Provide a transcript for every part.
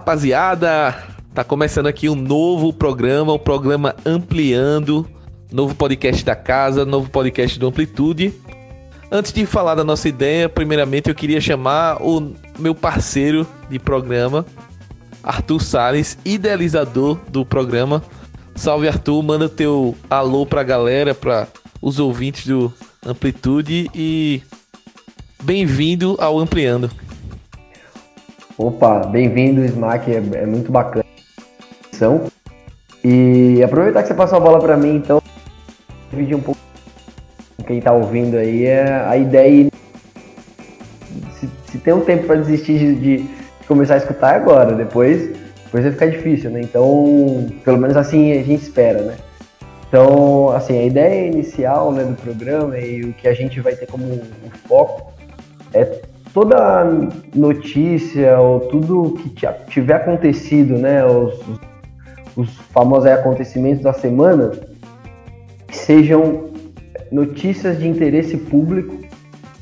rapaziada! Tá começando aqui um novo programa, o programa Ampliando, novo podcast da casa, novo podcast do Amplitude. Antes de falar da nossa ideia, primeiramente eu queria chamar o meu parceiro de programa, Arthur Sales, idealizador do programa. Salve Arthur, manda teu alô pra galera, pra os ouvintes do Amplitude e bem-vindo ao Ampliando. Opa, bem-vindo, Smack, é, é, muito bacana. E aproveitar que você passou a bola para mim, então, dividir um pouco com quem tá ouvindo aí, é a ideia. Se, se tem um tempo para desistir de, de, começar a escutar, agora, depois, depois vai ficar difícil, né? Então, pelo menos assim a gente espera, né? Então, assim, a ideia inicial né, do programa e o que a gente vai ter como um foco é toda notícia ou tudo que tiver acontecido, né, os, os famosos acontecimentos da semana, sejam notícias de interesse público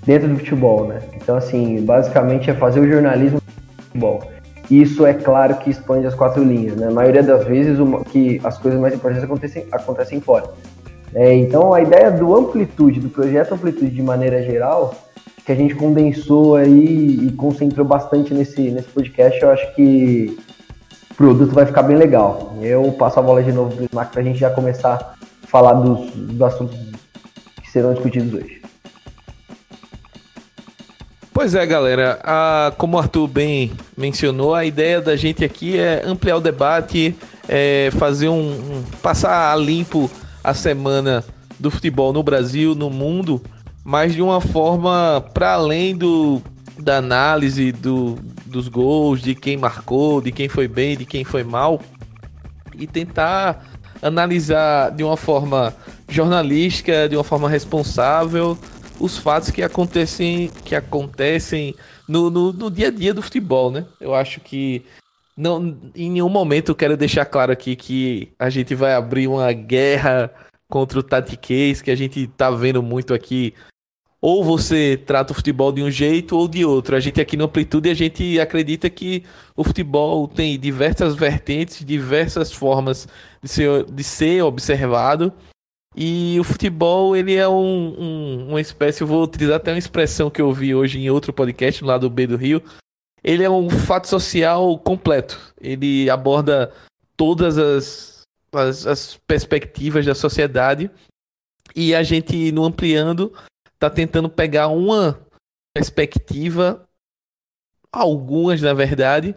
dentro do futebol, né? Então, assim, basicamente é fazer o jornalismo do futebol. Isso é claro que expande as quatro linhas, né? A maioria das vezes uma, que as coisas mais importantes acontecem, acontecem fora. É, então, a ideia do Amplitude, do projeto Amplitude de maneira geral, que a gente condensou aí e concentrou bastante nesse, nesse podcast, eu acho que o produto vai ficar bem legal. Eu passo a bola de novo para o Smack para a gente já começar a falar dos, dos assuntos que serão discutidos hoje. Pois é, galera. A, como o Arthur bem mencionou, a ideia da gente aqui é ampliar o debate, é fazer um, um passar a limpo a semana do futebol no Brasil, no mundo mas de uma forma para além do, da análise do, dos gols, de quem marcou, de quem foi bem, de quem foi mal, e tentar analisar de uma forma jornalística, de uma forma responsável, os fatos que acontecem, que acontecem no, no, no dia a dia do futebol, né? Eu acho que não, em nenhum momento eu quero deixar claro aqui que a gente vai abrir uma guerra contra o Tati Case, que a gente tá vendo muito aqui ou você trata o futebol de um jeito ou de outro. A gente aqui no Amplitude a gente acredita que o futebol tem diversas vertentes, diversas formas de ser, de ser observado. E o futebol, ele é um, um, uma espécie, eu vou utilizar até uma expressão que eu vi hoje em outro podcast, no lado B do Rio. Ele é um fato social completo. Ele aborda todas as, as, as perspectivas da sociedade. E a gente, no ampliando, tá tentando pegar uma perspectiva, algumas na verdade,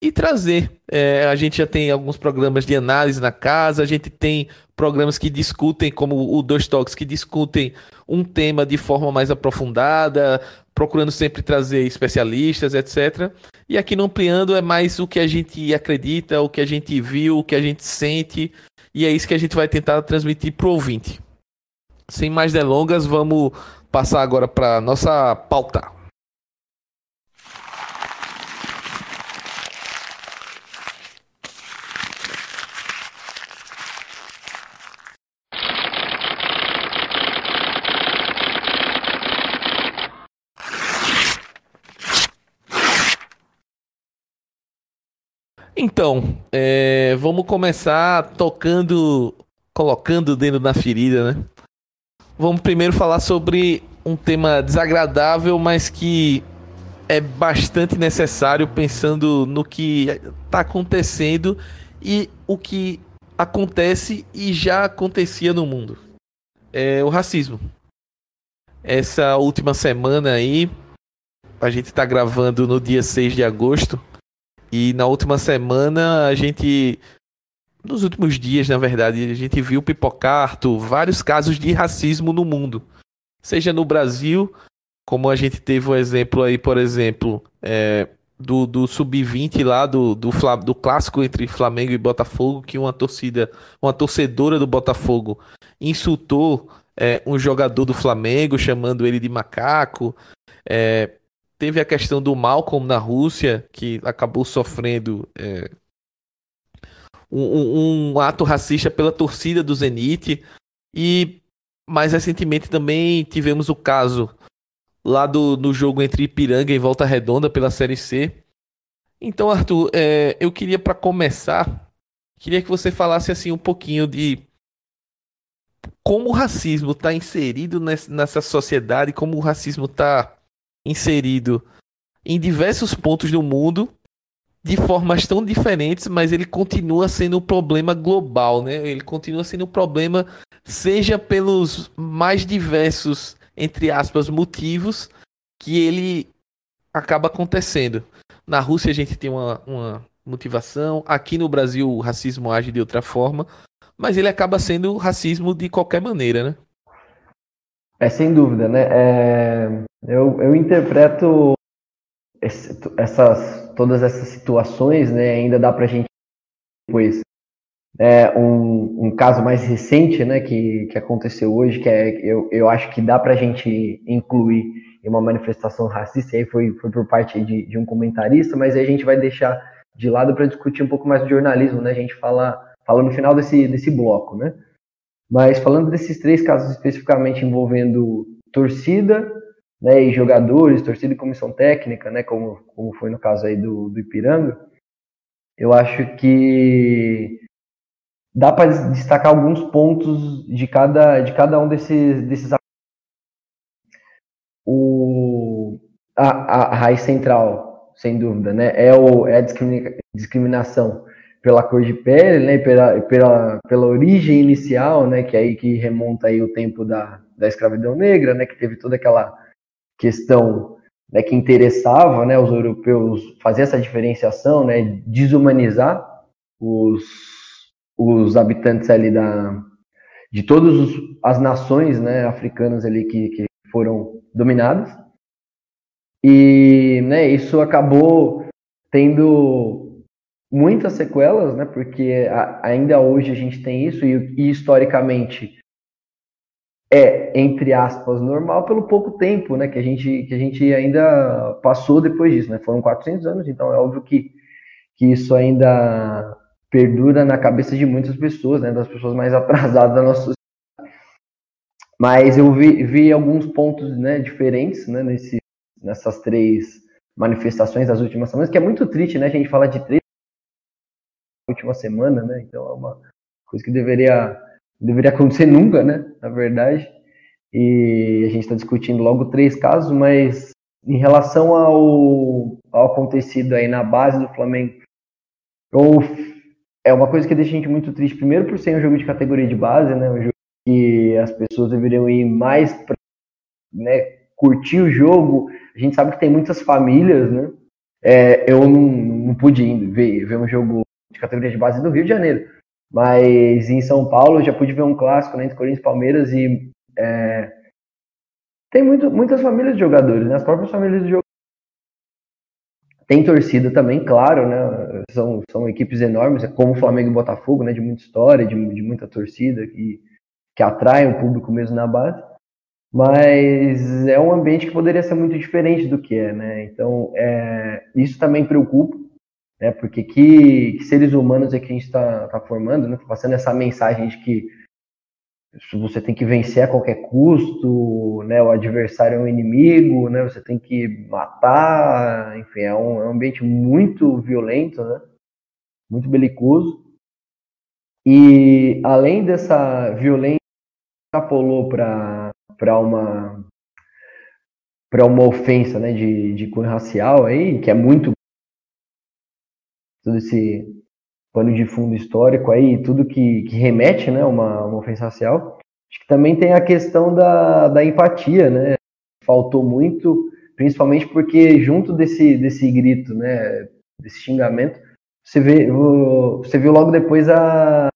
e trazer. É, a gente já tem alguns programas de análise na casa, a gente tem programas que discutem, como o Dois Toques, que discutem um tema de forma mais aprofundada, procurando sempre trazer especialistas, etc. E aqui no Ampliando é mais o que a gente acredita, o que a gente viu, o que a gente sente, e é isso que a gente vai tentar transmitir pro ouvinte. Sem mais delongas, vamos passar agora para nossa pauta. Então, é, vamos começar tocando, colocando o dedo na ferida, né? Vamos primeiro falar sobre um tema desagradável, mas que é bastante necessário pensando no que está acontecendo e o que acontece e já acontecia no mundo. É o racismo. Essa última semana aí, a gente está gravando no dia 6 de agosto, e na última semana a gente nos últimos dias, na verdade, a gente viu pipocar vários casos de racismo no mundo. Seja no Brasil, como a gente teve um exemplo aí, por exemplo, é, do, do sub-20 lá, do, do, do clássico entre Flamengo e Botafogo, que uma torcida, uma torcedora do Botafogo insultou é, um jogador do Flamengo, chamando ele de macaco. É, teve a questão do Malcolm na Rússia, que acabou sofrendo é, um, um, ato racista pela torcida do Zenit. E mais recentemente também tivemos o caso lá do, no jogo entre Ipiranga e Volta Redonda pela Série C, Então, Arthur, é, eu queria para começar, queria que você falasse assim um pouquinho de como o racismo está inserido nessa sociedade, como o racismo está inserido em diversos pontos do mundo de formas tão diferentes, mas ele continua sendo um problema global, né? Ele continua sendo um problema, seja pelos mais diversos, entre aspas, motivos que ele acaba acontecendo. Na Rússia a gente tem uma, uma motivação, aqui no Brasil o racismo age de outra forma, mas ele acaba sendo racismo de qualquer maneira, né? É sem dúvida, né? É, eu, eu interpreto esse, essas, todas essas situações, né, ainda dá para a gente depois é, um, um caso mais recente, né, que, que aconteceu hoje, que é, eu, eu acho que dá para a gente incluir em uma manifestação racista, e aí foi, foi por parte de, de um comentarista, mas aí a gente vai deixar de lado para discutir um pouco mais do jornalismo, né, a gente fala, fala no final desse, desse bloco, né. Mas falando desses três casos especificamente envolvendo torcida, né, e jogadores, torcida e comissão técnica, né, como, como foi no caso aí do, do Ipiranga, eu acho que dá para destacar alguns pontos de cada, de cada um desses, desses o, a, a raiz central, sem dúvida, né, é, o, é a discriminação pela cor de pele, né, pela, pela, pela origem inicial, né, que é aí que remonta aí o tempo da, da escravidão negra, né, que teve toda aquela questão né, que interessava né, os europeus fazer essa diferenciação, né, desumanizar os, os habitantes ali da, de todas as nações né, africanas ali que, que foram dominadas. E né, isso acabou tendo muitas sequelas, né, porque ainda hoje a gente tem isso, e, e historicamente é, entre aspas, normal pelo pouco tempo, né, que a gente, que a gente ainda passou depois disso, né, foram 400 anos, então é óbvio que, que isso ainda perdura na cabeça de muitas pessoas, né, das pessoas mais atrasadas da nossa sociedade. Mas eu vi, vi alguns pontos, né, diferentes, né, nesse, nessas três manifestações das últimas semanas, que é muito triste, né, a gente fala de três última semana, né, então é uma coisa que deveria deveria acontecer nunca, né? Na verdade. E a gente está discutindo logo três casos, mas em relação ao, ao acontecido aí na base do Flamengo, é uma coisa que deixa a gente muito triste. Primeiro por ser um jogo de categoria de base, né? Um jogo que as pessoas deveriam ir mais para né, curtir o jogo. A gente sabe que tem muitas famílias, né? É, eu não, não pude ir ver, ver um jogo de categoria de base do Rio de Janeiro. Mas em São Paulo eu já pude ver um clássico né, entre Corinthians e Palmeiras e é, tem muito, muitas famílias de jogadores, né? As próprias famílias de jogadores. Tem torcida também, claro, né? São, são equipes enormes, é como o Flamengo e o Botafogo, né? De muita história, de, de muita torcida, que, que atraem o público mesmo na base. Mas é um ambiente que poderia ser muito diferente do que é, né? Então, é, isso também preocupa né? Porque que, que seres humanos é que a gente está tá formando, né? Tá passando essa mensagem de que você tem que vencer a qualquer custo, né? O adversário é um inimigo, né? Você tem que matar, enfim, é um, é um ambiente muito violento, né? Muito belicoso. E além dessa violência, extrapolou para para uma para uma ofensa, né, de, de cunho racial aí, que é muito todo esse pano de fundo histórico aí, tudo que, que remete, né, uma, uma ofensa racial. Acho que também tem a questão da, da empatia, né, faltou muito, principalmente porque junto desse, desse grito, né, desse xingamento, você, vê, você viu logo depois a,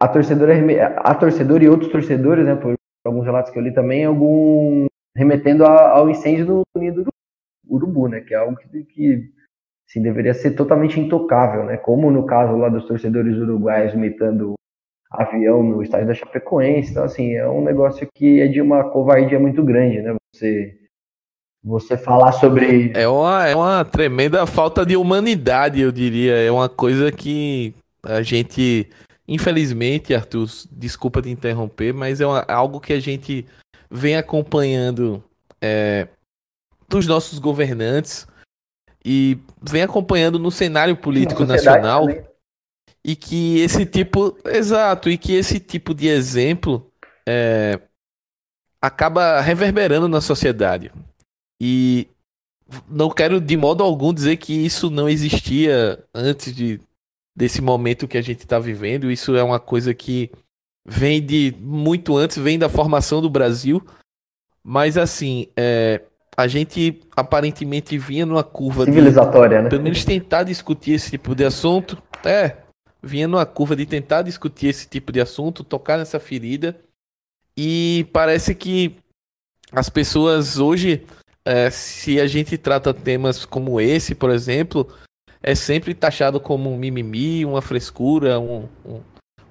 a torcedora, a torcedora e outros torcedores, né, por alguns relatos que eu li também, algum remetendo ao incêndio do nido do urubu, né, que é algo que, que assim, deveria ser totalmente intocável, né? Como no caso lá dos torcedores uruguaios imitando avião no estádio da Chapecoense. Então, assim, é um negócio que é de uma covardia muito grande, né? Você, você falar sobre. É uma, é uma tremenda falta de humanidade, eu diria. É uma coisa que a gente. Infelizmente, Arthur, desculpa te interromper, mas é uma, algo que a gente vem acompanhando é, dos nossos governantes e vem acompanhando no cenário político nacional também. e que esse tipo, exato, e que esse tipo de exemplo é, acaba reverberando na sociedade. E não quero de modo algum dizer que isso não existia antes de, desse momento que a gente está vivendo. Isso é uma coisa que vem de muito antes, vem da formação do Brasil. Mas assim, é, a gente aparentemente vinha numa curva civilizatória, de, né? Pelo menos tentar discutir esse tipo de assunto. É, vinha numa curva de tentar discutir esse tipo de assunto, tocar nessa ferida. E parece que as pessoas hoje é, se a gente trata temas como esse, por exemplo, é sempre taxado como um mimimi, uma frescura, um, um,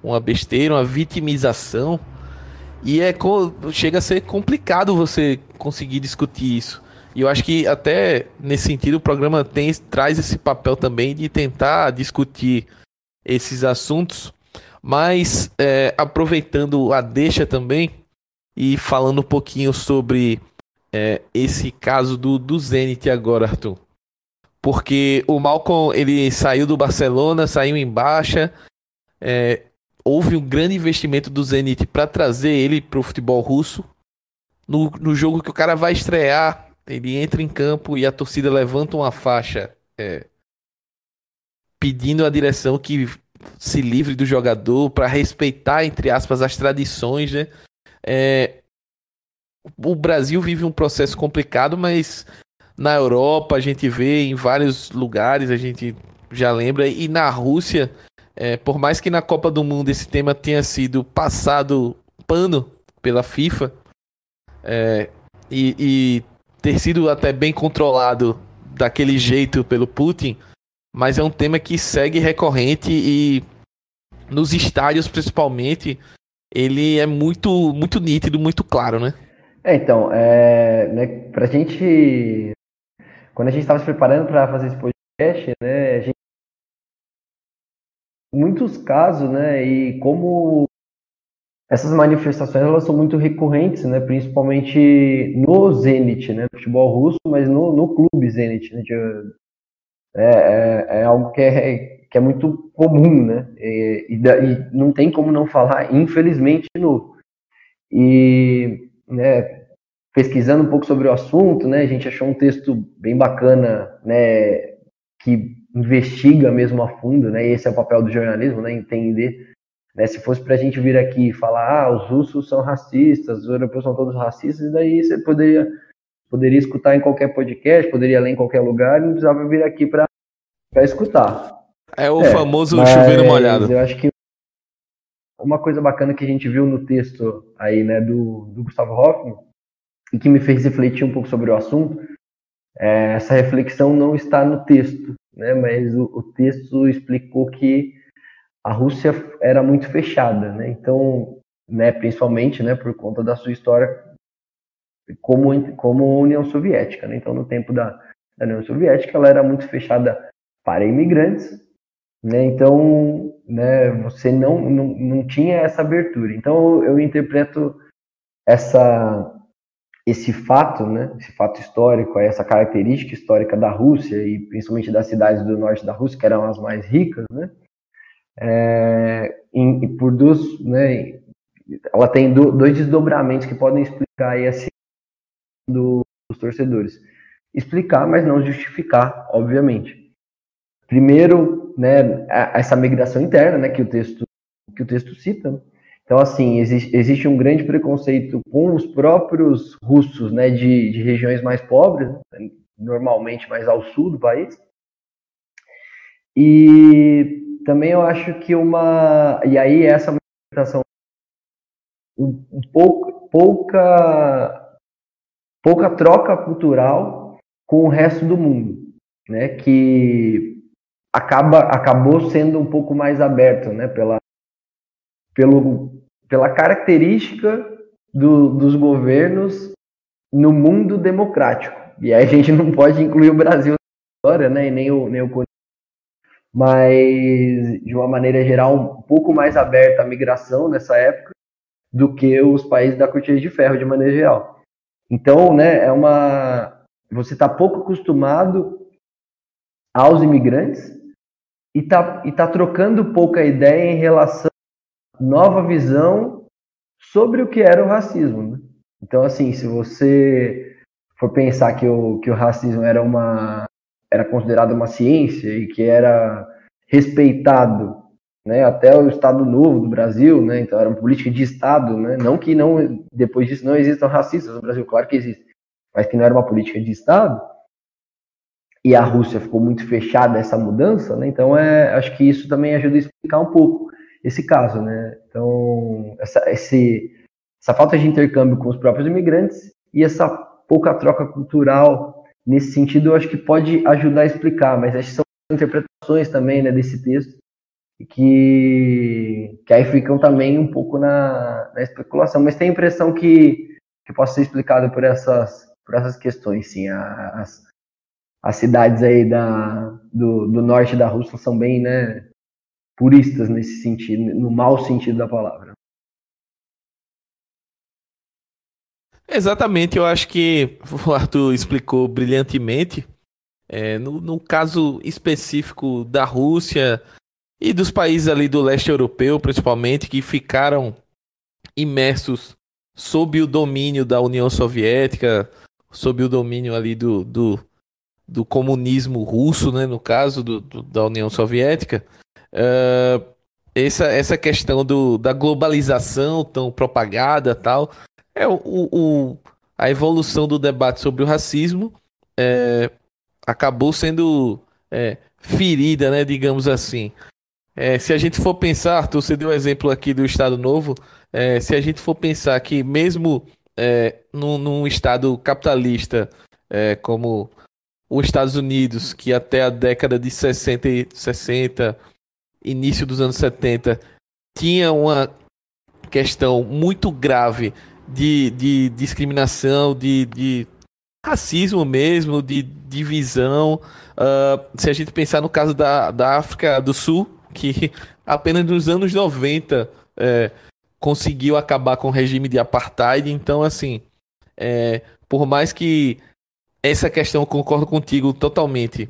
uma besteira, uma vitimização. E é chega a ser complicado você conseguir discutir isso. E eu acho que até nesse sentido o programa tem, traz esse papel também de tentar discutir esses assuntos, mas é, aproveitando a deixa também e falando um pouquinho sobre é, esse caso do, do Zenit agora, Arthur. Porque o Malcolm, ele saiu do Barcelona, saiu em baixa. É, houve um grande investimento do Zenit para trazer ele para o futebol russo. No, no jogo que o cara vai estrear, ele entra em campo e a torcida levanta uma faixa é, pedindo à direção que se livre do jogador para respeitar, entre aspas, as tradições, né? É, o Brasil vive um processo complicado, mas na Europa a gente vê em vários lugares, a gente já lembra, e na Rússia, é, por mais que na Copa do Mundo esse tema tenha sido passado pano pela FIFA é, e, e ter sido até bem controlado daquele jeito pelo Putin, mas é um tema que segue recorrente e nos estádios principalmente ele é muito muito nítido, muito claro, né? É, então, é, né, pra gente. Quando a gente estava se preparando para fazer esse podcast, né, a gente. Muitos casos, né, e como essas manifestações elas são muito recorrentes, né, principalmente no Zenit, né, futebol russo, mas no, no clube Zenit, né, é, é, é, algo que é, que é muito comum, né, e, e, e não tem como não falar, infelizmente, no. E né, pesquisando um pouco sobre o assunto, né, a gente achou um texto bem bacana, né, que investiga mesmo a fundo, né, e esse é o papel do jornalismo, né, entender, né, se fosse para a gente vir aqui e falar, ah, os russos são racistas, os europeus são todos racistas, daí você poderia poderia escutar em qualquer podcast, poderia ler em qualquer lugar, não precisava vir aqui para escutar. É o é, famoso chuveiro molhado. Eu acho que uma coisa bacana que a gente viu no texto aí, né, do, do Gustavo Hoffman, e que me fez refletir um pouco sobre o assunto, é, essa reflexão não está no texto, né, mas o, o, texto explicou que a Rússia era muito fechada, né, então, né, principalmente, né, por conta da sua história como, como União Soviética, né, então no tempo da, da União Soviética ela era muito fechada para imigrantes, né, então né, você não, não, não tinha essa abertura. Então eu interpreto essa esse fato, né, esse fato histórico, essa característica histórica da Rússia e principalmente das cidades do norte da Rússia, que eram as mais ricas, né, é, em, por duas, né, ela tem do, dois desdobramentos que podem explicar aí do, dos torcedores. Explicar, mas não justificar, obviamente. Primeiro, né, essa migração interna, né, que o texto que o texto cita. Então, assim, existe, existe um grande preconceito com os próprios russos, né, de, de regiões mais pobres, normalmente mais ao sul do país. E também eu acho que uma e aí essa manifestação um, um pouco pouca pouca troca cultural com o resto do mundo, né, que acaba, acabou sendo um pouco mais aberto, né, pela, pelo, pela característica do, dos governos no mundo democrático. E aí a gente não pode incluir o Brasil na história, né, e nem o, nem o mas de uma maneira geral um pouco mais aberta a migração nessa época do que os países da cortina de ferro de maneira geral. Então, né, é uma você está pouco acostumado aos imigrantes e tá, e tá trocando pouca ideia em relação à nova visão sobre o que era o racismo. Né? Então, assim, se você for pensar que o, que o racismo era uma era considerado uma ciência e que era respeitado né, até o Estado Novo do Brasil, né, então era uma política de Estado, né, não que não depois disso não existam racistas no Brasil, claro que existe, mas que não era uma política de Estado, e a Rússia ficou muito fechada a essa mudança, né, então é, acho que isso também ajuda a explicar um pouco esse caso, né, então essa, esse, essa falta de intercâmbio com os próprios imigrantes e essa pouca troca cultural nesse sentido, eu acho que pode ajudar a explicar, mas acho que são interpretações também né, desse texto que, que aí ficam também um pouco na, na especulação, mas tem a impressão que, que possa ser explicado por essas, por essas questões, sim. As, as cidades aí da, do, do norte da Rússia são bem né, puristas nesse sentido, no mau sentido da palavra. Exatamente, eu acho que o Arthur explicou brilhantemente. É, no, no caso específico da Rússia, e dos países ali do leste europeu, principalmente, que ficaram imersos sob o domínio da União Soviética, sob o domínio ali do, do, do comunismo russo, né, no caso do, do da União Soviética, uh, essa, essa questão do, da globalização tão propagada tal, é o, o, a evolução do debate sobre o racismo é, acabou sendo é, ferida, né, digamos assim. É, se a gente for pensar, Arthur, você deu o um exemplo aqui do Estado Novo, é, se a gente for pensar que mesmo é, num, num, Estado capitalista é, como os Estados Unidos, que até a década de 60, 60, início dos anos 70, tinha uma questão muito grave de, de discriminação, de, de racismo mesmo, de divisão. Uh, se a gente pensar no caso da, da África do Sul, que apenas nos anos 90 é, conseguiu acabar com o regime de apartheid. Então, assim, é, por mais que essa questão concordo contigo totalmente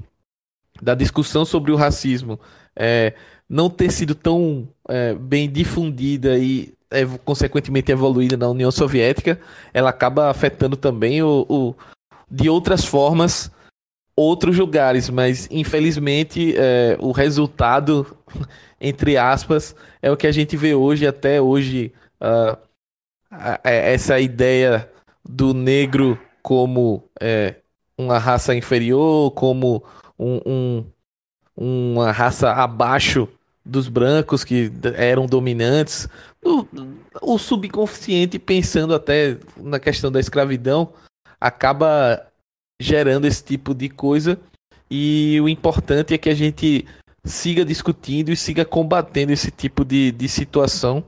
da discussão sobre o racismo é, não ter sido tão é, bem difundida e é, consequentemente evoluída na União Soviética, ela acaba afetando também o, o de outras formas outros lugares, mas infelizmente é, o resultado, entre aspas, é o que a gente vê hoje, até hoje, uh, essa ideia do negro como é, uma raça inferior, como um, um, uma raça abaixo dos brancos que eram dominantes, o, o subconsciente pensando até na questão da escravidão acaba gerando esse tipo de coisa. E o importante é que a gente siga discutindo e siga combatendo esse tipo de, de situação.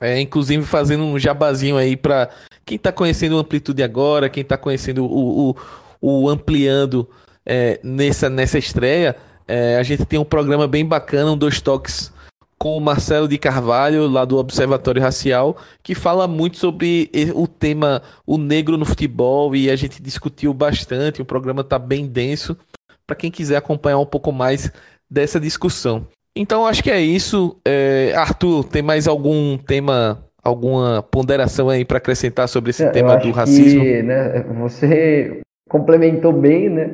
É, inclusive fazendo um jabazinho aí para quem está conhecendo o Amplitude agora, quem está conhecendo o, o, o Ampliando é, nessa, nessa estreia. É, a gente tem um programa bem bacana, um dois toques com o Marcelo de Carvalho, lá do Observatório Racial, que fala muito sobre o tema o negro no futebol e a gente discutiu bastante. O programa está bem denso para quem quiser acompanhar um pouco mais dessa discussão. Então acho que é isso. É, Arthur, tem mais algum tema, alguma ponderação aí para acrescentar sobre esse é, tema do racismo? Que, né, você complementou bem, né?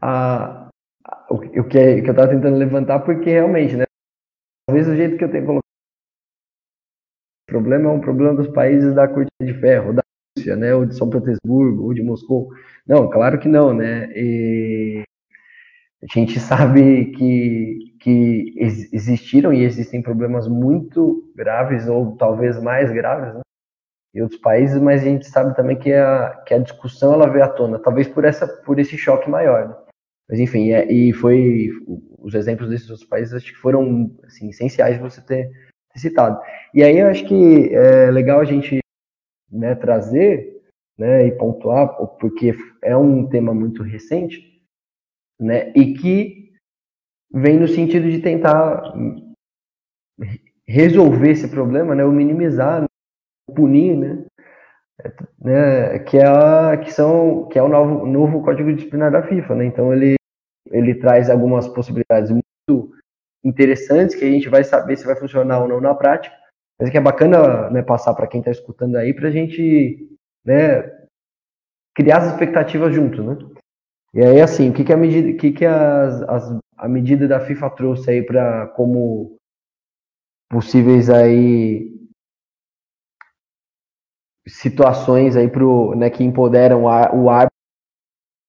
A, o, o que, é, eu estava tentando levantar, porque realmente, né? Talvez o jeito que eu tenho colocado o problema é um problema dos países da cortina de ferro, da Rússia, né, ou de São Petersburgo, ou de Moscou. Não, claro que não, né? E a gente sabe que, que existiram e existem problemas muito graves, ou talvez mais graves, né, em outros países, mas a gente sabe também que a, que a discussão ela veio à tona, talvez por, essa, por esse choque maior. Né? Mas enfim, é, e foi os exemplos desses outros países acho que foram assim, essenciais você ter, ter, citado. E aí eu acho que é legal a gente né, trazer né, e pontuar, porque é um tema muito recente, né, e que vem no sentido de tentar resolver esse problema, né, ou minimizar, punir, né, né, que é a, que são que é o novo, novo código disciplinar da FIFA, né? Então ele ele traz algumas possibilidades muito interessantes que a gente vai saber se vai funcionar ou não na prática. Mas é que é bacana né, passar para quem está escutando aí para a gente né, criar as expectativas juntos, né? E aí, assim, o que, que a medida, que, que as, as, a medida da FIFA trouxe aí para como possíveis aí situações aí pro, né, que empoderam o árbitro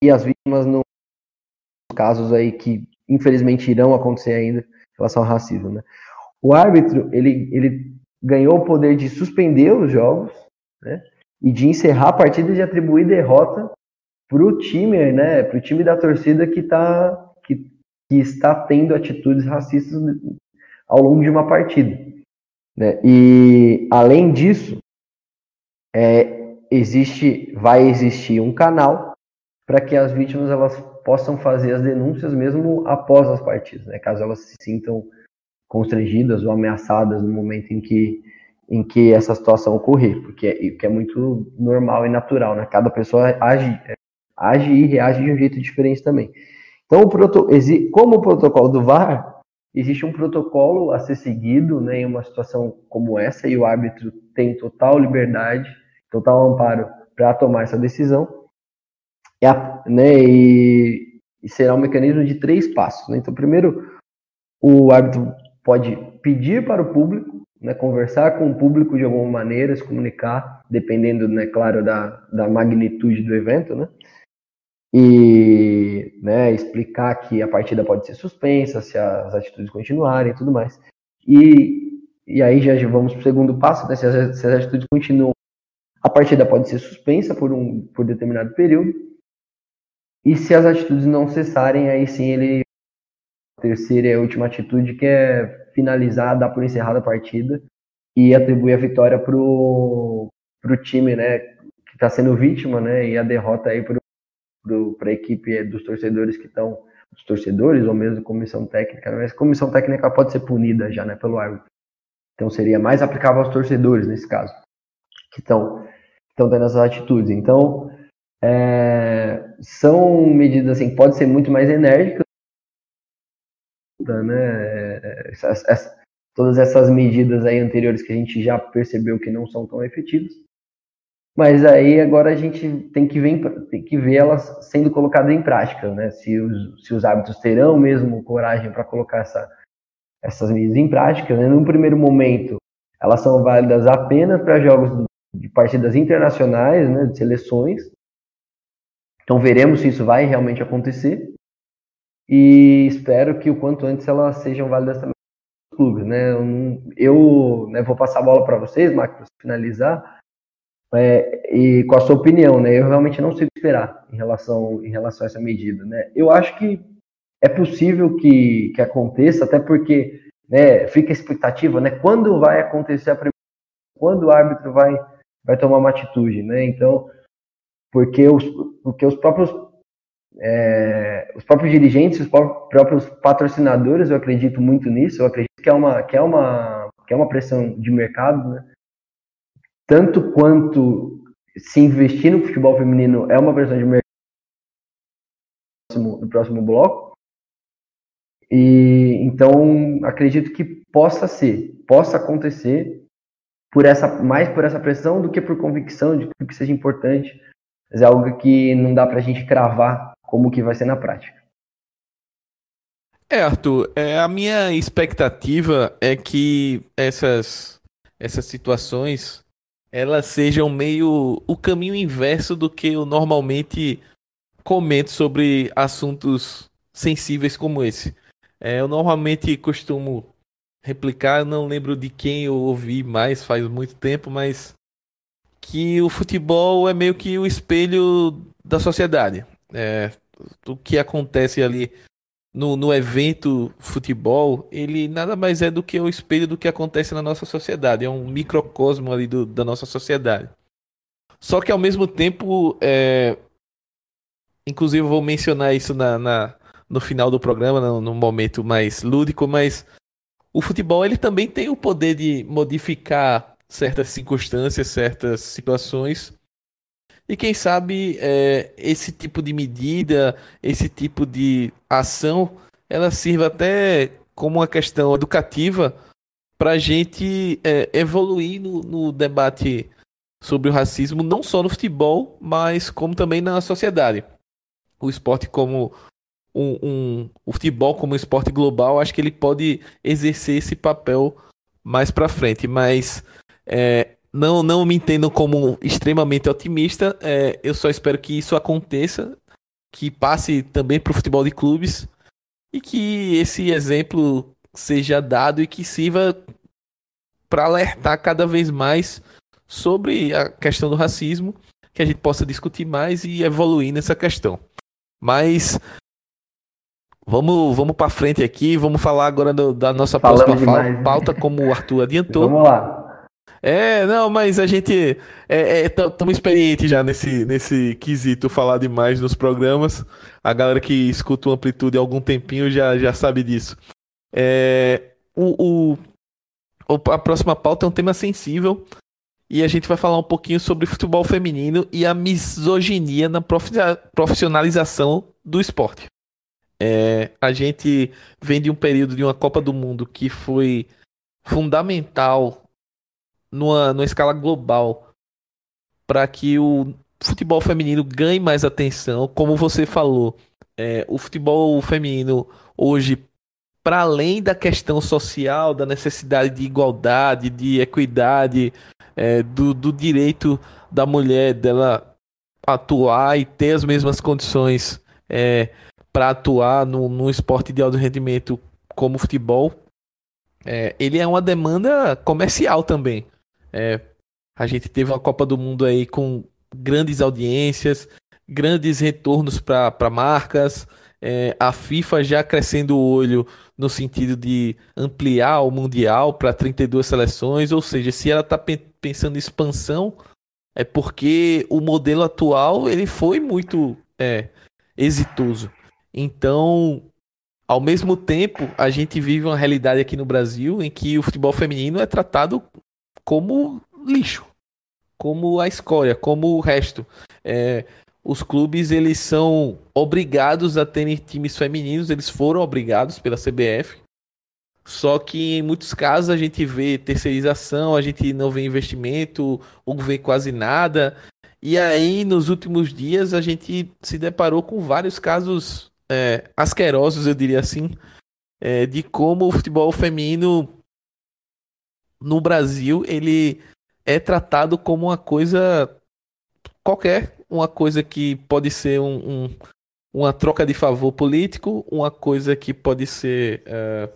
e as vítimas nos casos aí que infelizmente irão acontecer ainda em relação ao racismo, né? O árbitro, ele, ele ganhou o poder de suspender os jogos, né? E de encerrar a partida e de atribuir derrota para o time, né? Para o time da torcida que, tá, que, que está tendo atitudes racistas ao longo de uma partida. Né? E além disso, é, existe, vai existir um canal para que as vítimas elas possam fazer as denúncias mesmo após as partidas, né? caso elas se sintam constrangidas ou ameaçadas no momento em que em que essa situação ocorrer, porque é, que é muito normal e natural, né? Cada pessoa age, age e reage de um jeito diferente também. Então, o proto, como o protocolo do VAR, existe um protocolo a ser seguido né, em uma situação como essa, e o árbitro tem total liberdade, total amparo para tomar essa decisão. E, a, né, e, e, será um mecanismo de três passos. Né? Então, primeiro, o árbitro pode pedir para o público, né, conversar com o público de alguma maneira, se comunicar, dependendo, né, claro, da, da magnitude do evento, né? e né, explicar que a partida pode ser suspensa se as atitudes continuarem e tudo mais. E, e aí já vamos para o segundo passo, né, se, as, se as atitudes continuam, a partida pode ser suspensa por um por determinado período. E se as atitudes não cessarem, aí sim ele terceira e última atitude que é finalizar, dar por encerrada a partida e atribuir a vitória para o time, né, que está sendo vítima, né, e a derrota aí para para a equipe dos torcedores que estão, os torcedores ou mesmo comissão técnica, mas a comissão técnica pode ser punida já né, pelo árbitro. Então seria mais aplicável aos torcedores nesse caso, que estão tendo essas atitudes. Então, é, são medidas assim, pode ser muito mais enérgicas, né? É, essas, essas, todas essas medidas aí anteriores que a gente já percebeu que não são tão efetivas. Mas aí agora a gente tem que ver, tem que ver elas sendo colocadas em prática, né? Se os, se os árbitros terão mesmo coragem para colocar essa, essas medidas em prática. Né? Num primeiro momento, elas são válidas apenas para jogos de partidas internacionais, né, de seleções. Então veremos se isso vai realmente acontecer. E espero que o quanto antes elas sejam válidas também para clubes, né? Eu, eu né, vou passar a bola para vocês, Marcos, para finalizar é, e com a sua opinião, né? Eu realmente não sei esperar em relação, em relação a essa medida, né? Eu acho que é possível que, que aconteça, até porque né, fica a expectativa, né? Quando vai acontecer a primeira, quando o árbitro vai, vai tomar uma atitude, né? Então, porque os, porque os próprios é, os próprios dirigentes, os próprios patrocinadores, eu acredito muito nisso. Eu acredito que é uma que é uma que é uma pressão de mercado, né? tanto quanto se investir no futebol feminino é uma pressão de mercado no próximo bloco. E então acredito que possa ser, possa acontecer por essa mais por essa pressão do que por convicção de que seja importante. Mas é algo que não dá para a gente cravar como que vai ser na prática. É, Arthur, é, a minha expectativa é que essas, essas situações elas sejam meio o caminho inverso do que eu normalmente comento sobre assuntos sensíveis como esse. É, eu normalmente costumo replicar, não lembro de quem eu ouvi mais faz muito tempo, mas que o futebol é meio que o espelho da sociedade. É, o que acontece ali no, no evento futebol, ele nada mais é do que o espelho do que acontece na nossa sociedade. É um microcosmo ali do, da nossa sociedade. Só que ao mesmo tempo, é... inclusive vou mencionar isso na, na no final do programa, no, momento mais lúdico, mas o futebol ele também tem o poder de modificar certas circunstâncias, certas situações E quem sabe é, esse tipo de medida, esse tipo de ação, ela sirva até como uma questão educativa para a gente é, evoluir no, no debate sobre o racismo, não só no futebol, mas como também na sociedade. O esporte como um, um, o futebol como um esporte global, acho que ele pode exercer esse papel mais para frente. Mas é, não, não me entendam como extremamente otimista. É, eu só espero que isso aconteça, que passe também para o futebol de clubes e que esse exemplo seja dado e que sirva para alertar cada vez mais sobre a questão do racismo, que a gente possa discutir mais e evoluir nessa questão. Mas vamos, vamos para frente aqui, vamos falar agora do, da nossa próxima demais, pauta, né? como o Arthur adiantou. vamos lá. É, não, mas a gente é, é experiente já nesse, nesse quesito falar demais nos programas. A galera que escuta o Amplitude há algum tempinho já, já sabe disso. É, o, o, a próxima pauta é um tema sensível, e a gente vai falar um pouquinho sobre futebol feminino e a misoginia na profissionalização do esporte. É, a gente vem de um período de uma Copa do Mundo que foi fundamental numa, numa escala global para que o futebol feminino ganhe mais atenção. Como você falou, é, o futebol feminino hoje para além da questão social, da necessidade de igualdade, de equidade, é, do, do direito da mulher dela atuar e ter as mesmas condições é, para atuar no, no esporte de alto rendimento como o futebol, é, ele é uma demanda comercial também. É, a gente teve uma Copa do Mundo aí com grandes audiências, grandes retornos para marcas, é, a FIFA já crescendo o olho no sentido de ampliar o Mundial para 32 seleções, ou seja, se ela está pe pensando em expansão, é porque o modelo atual ele foi muito é, exitoso. Então, ao mesmo tempo, a gente vive uma realidade aqui no Brasil em que o futebol feminino é tratado como lixo, como a escória, como o resto. É, os clubes eles são obrigados a terem times femininos, eles foram obrigados pela CBF. Só que em muitos casos a gente vê terceirização, a gente não vê investimento, ou vê quase nada. E aí, nos últimos dias, a gente se deparou com vários casos é, asquerosos, eu diria assim, é, de como o futebol feminino no Brasil ele é tratado como uma coisa qualquer, uma coisa que pode ser um, um, uma troca de favor político, uma coisa que pode ser uh,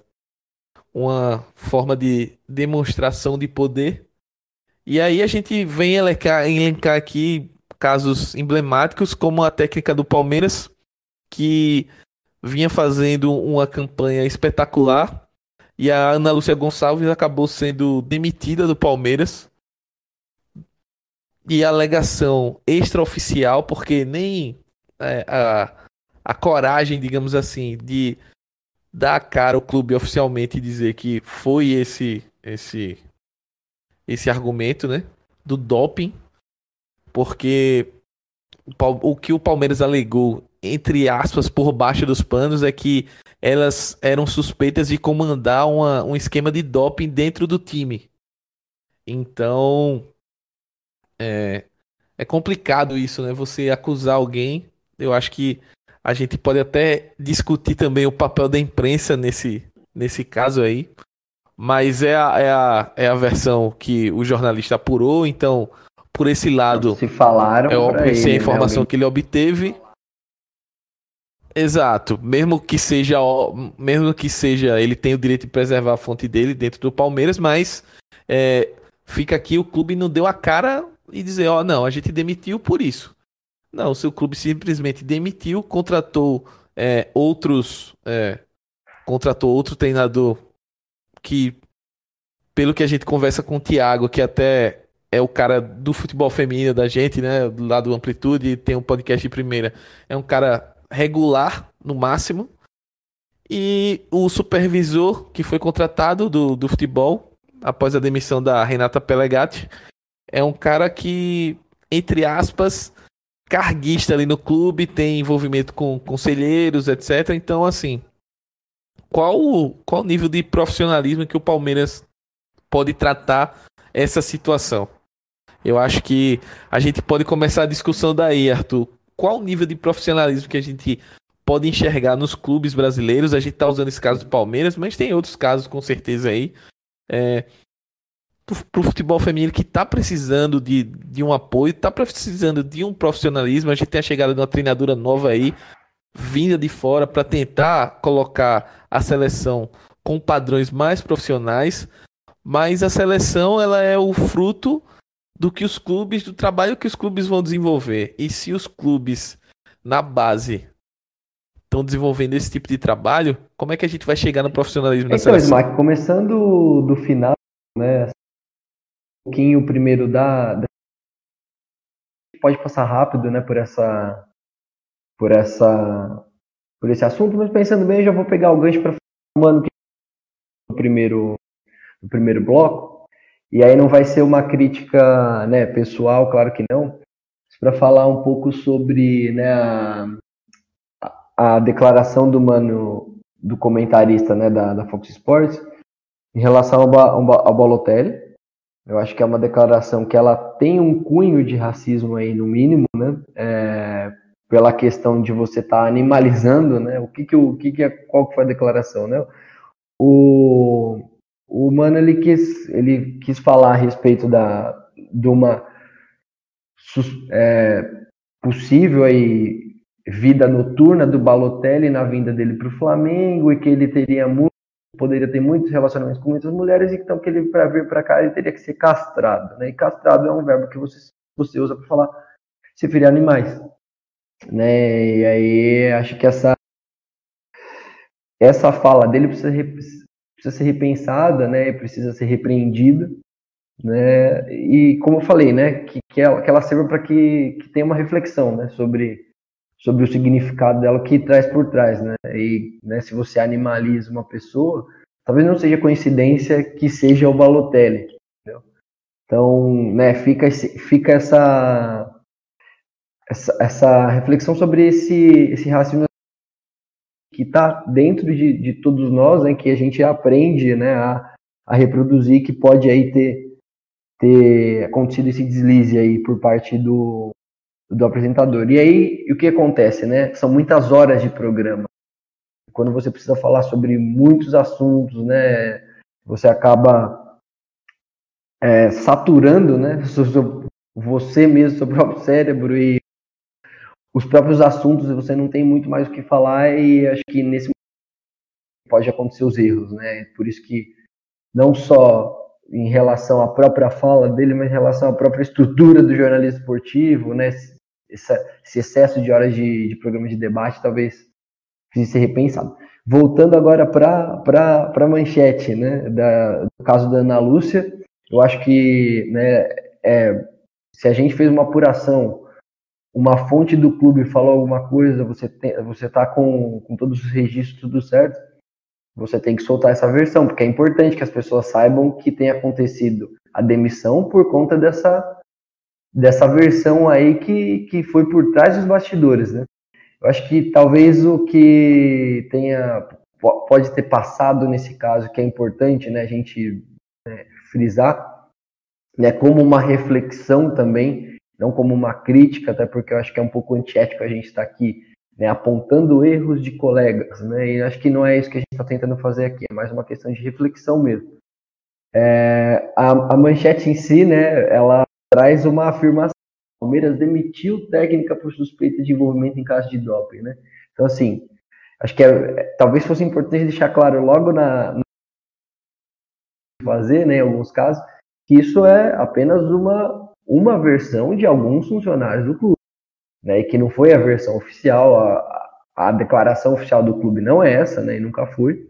uma forma de demonstração de poder. E aí a gente vem elencar, elencar aqui casos emblemáticos, como a técnica do Palmeiras, que vinha fazendo uma campanha espetacular e a Ana Lúcia Gonçalves acabou sendo demitida do Palmeiras. E alegação extraoficial, porque nem é, a, a coragem, digamos assim, de dar a cara ao clube oficialmente e dizer que foi esse esse esse argumento, né, do doping, porque o, o que o Palmeiras alegou entre aspas por baixo dos panos é que elas eram suspeitas de comandar uma, um esquema de doping dentro do time. Então, é, é complicado isso, né? Você acusar alguém. Eu acho que a gente pode até discutir também o papel da imprensa nesse, nesse caso aí. Mas é a, é, a, é a versão que o jornalista apurou, então, por esse lado. Se falaram. É óbvio se a né? informação né? que ele obteve. Exato. Mesmo que seja. Mesmo que seja. Ele tem o direito de preservar a fonte dele dentro do Palmeiras, mas. É, fica aqui, o clube não deu a cara e dizer, ó, oh, não, a gente demitiu por isso. Não, o seu clube simplesmente demitiu, contratou é, outros. É, contratou outro treinador que, pelo que a gente conversa com o Thiago, que até é o cara do futebol feminino da gente, né? Do lado do Amplitude, tem um podcast de primeira. É um cara regular, no máximo. E o supervisor que foi contratado do, do futebol, após a demissão da Renata Pelegatti, é um cara que entre aspas, carguista ali no clube, tem envolvimento com conselheiros, etc. Então, assim, qual qual nível de profissionalismo que o Palmeiras pode tratar essa situação? Eu acho que a gente pode começar a discussão daí, Arthur. Qual o nível de profissionalismo que a gente pode enxergar nos clubes brasileiros? A gente está usando esse caso do Palmeiras, mas tem outros casos com certeza aí. É, para o futebol feminino que está precisando de, de um apoio, está precisando de um profissionalismo. A gente tem a chegada de uma treinadora nova aí, vinda de fora, para tentar colocar a seleção com padrões mais profissionais. Mas a seleção ela é o fruto do que os clubes, do trabalho que os clubes vão desenvolver. E se os clubes na base estão desenvolvendo esse tipo de trabalho, como é que a gente vai chegar no profissionalismo então, seleção? Smack, começando do final, né, pouquinho primeiro da, da, pode passar rápido, né, por essa por essa por esse assunto, mas pensando bem, eu já vou pegar o gancho para o ano que no primeiro no primeiro bloco. E aí não vai ser uma crítica, né, pessoal, claro que não, para falar um pouco sobre, né, a, a declaração do mano do comentarista, né, da, da Fox Sports em relação ao, ao, ao Balotelli, eu acho que é uma declaração que ela tem um cunho de racismo aí, no mínimo, né? É, pela questão de você estar tá animalizando, né? O que que, o que que é, qual que foi a declaração, né? O, o mano ele quis, ele quis falar a respeito da, de uma é, possível aí vida noturna do Balotelli na vinda dele para o Flamengo e que ele teria muito poderia ter muitos relacionamentos com muitas mulheres, então que ele para vir para cá ele teria que ser castrado, né? E castrado é um verbo que você você usa para falar se referir a animais, né? E aí acho que essa essa fala dele precisa precisa ser repensada, né? Precisa ser repreendida, né? E como eu falei, né? Que que ela, que ela para que que tenha uma reflexão, né? Sobre sobre o significado dela, o que traz por trás, né? E né, se você animaliza uma pessoa, talvez não seja coincidência que seja o Balotelli, entendeu? Então, né, fica, fica essa, essa, essa reflexão sobre esse, esse racismo que está dentro de, de todos nós, né, que a gente aprende né, a, a reproduzir, que pode aí ter, ter acontecido esse deslize aí por parte do, do apresentador. E aí, o que acontece, né? São muitas horas de programa. Quando você precisa falar sobre muitos assuntos, né? Você acaba é, saturando, né? Você mesmo, seu próprio cérebro e os próprios assuntos, você não tem muito mais o que falar e acho que nesse pode acontecer os erros, né? Por isso que não só em relação à própria fala dele, mas em relação à própria estrutura do jornalismo esportivo, né? esse excesso de horas de, de programa de debate talvez precise ser repensado. Voltando agora para a manchete, né, da, do caso da Ana Lúcia, eu acho que né, é, se a gente fez uma apuração, uma fonte do clube falou alguma coisa, você tem, você está com, com todos os registros tudo certo, você tem que soltar essa versão, porque é importante que as pessoas saibam que tem acontecido a demissão por conta dessa dessa versão aí que, que foi por trás dos bastidores, né? Eu acho que talvez o que tenha pode ter passado nesse caso que é importante, né, a gente né, frisar, né, como uma reflexão também, não como uma crítica, até porque eu acho que é um pouco antiético a gente estar tá aqui né, apontando erros de colegas, né, e acho que não é isso que a gente está tentando fazer aqui, é mais uma questão de reflexão mesmo. É, a, a manchete em si, né, ela traz uma afirmação. Palmeiras demitiu técnica por suspeita de envolvimento em caso de doping, né? Então, assim, acho que é, talvez fosse importante deixar claro logo na, na fazer, né, em alguns casos, que isso é apenas uma, uma versão de alguns funcionários do clube, né, e que não foi a versão oficial, a, a declaração oficial do clube não é essa, né, e nunca foi.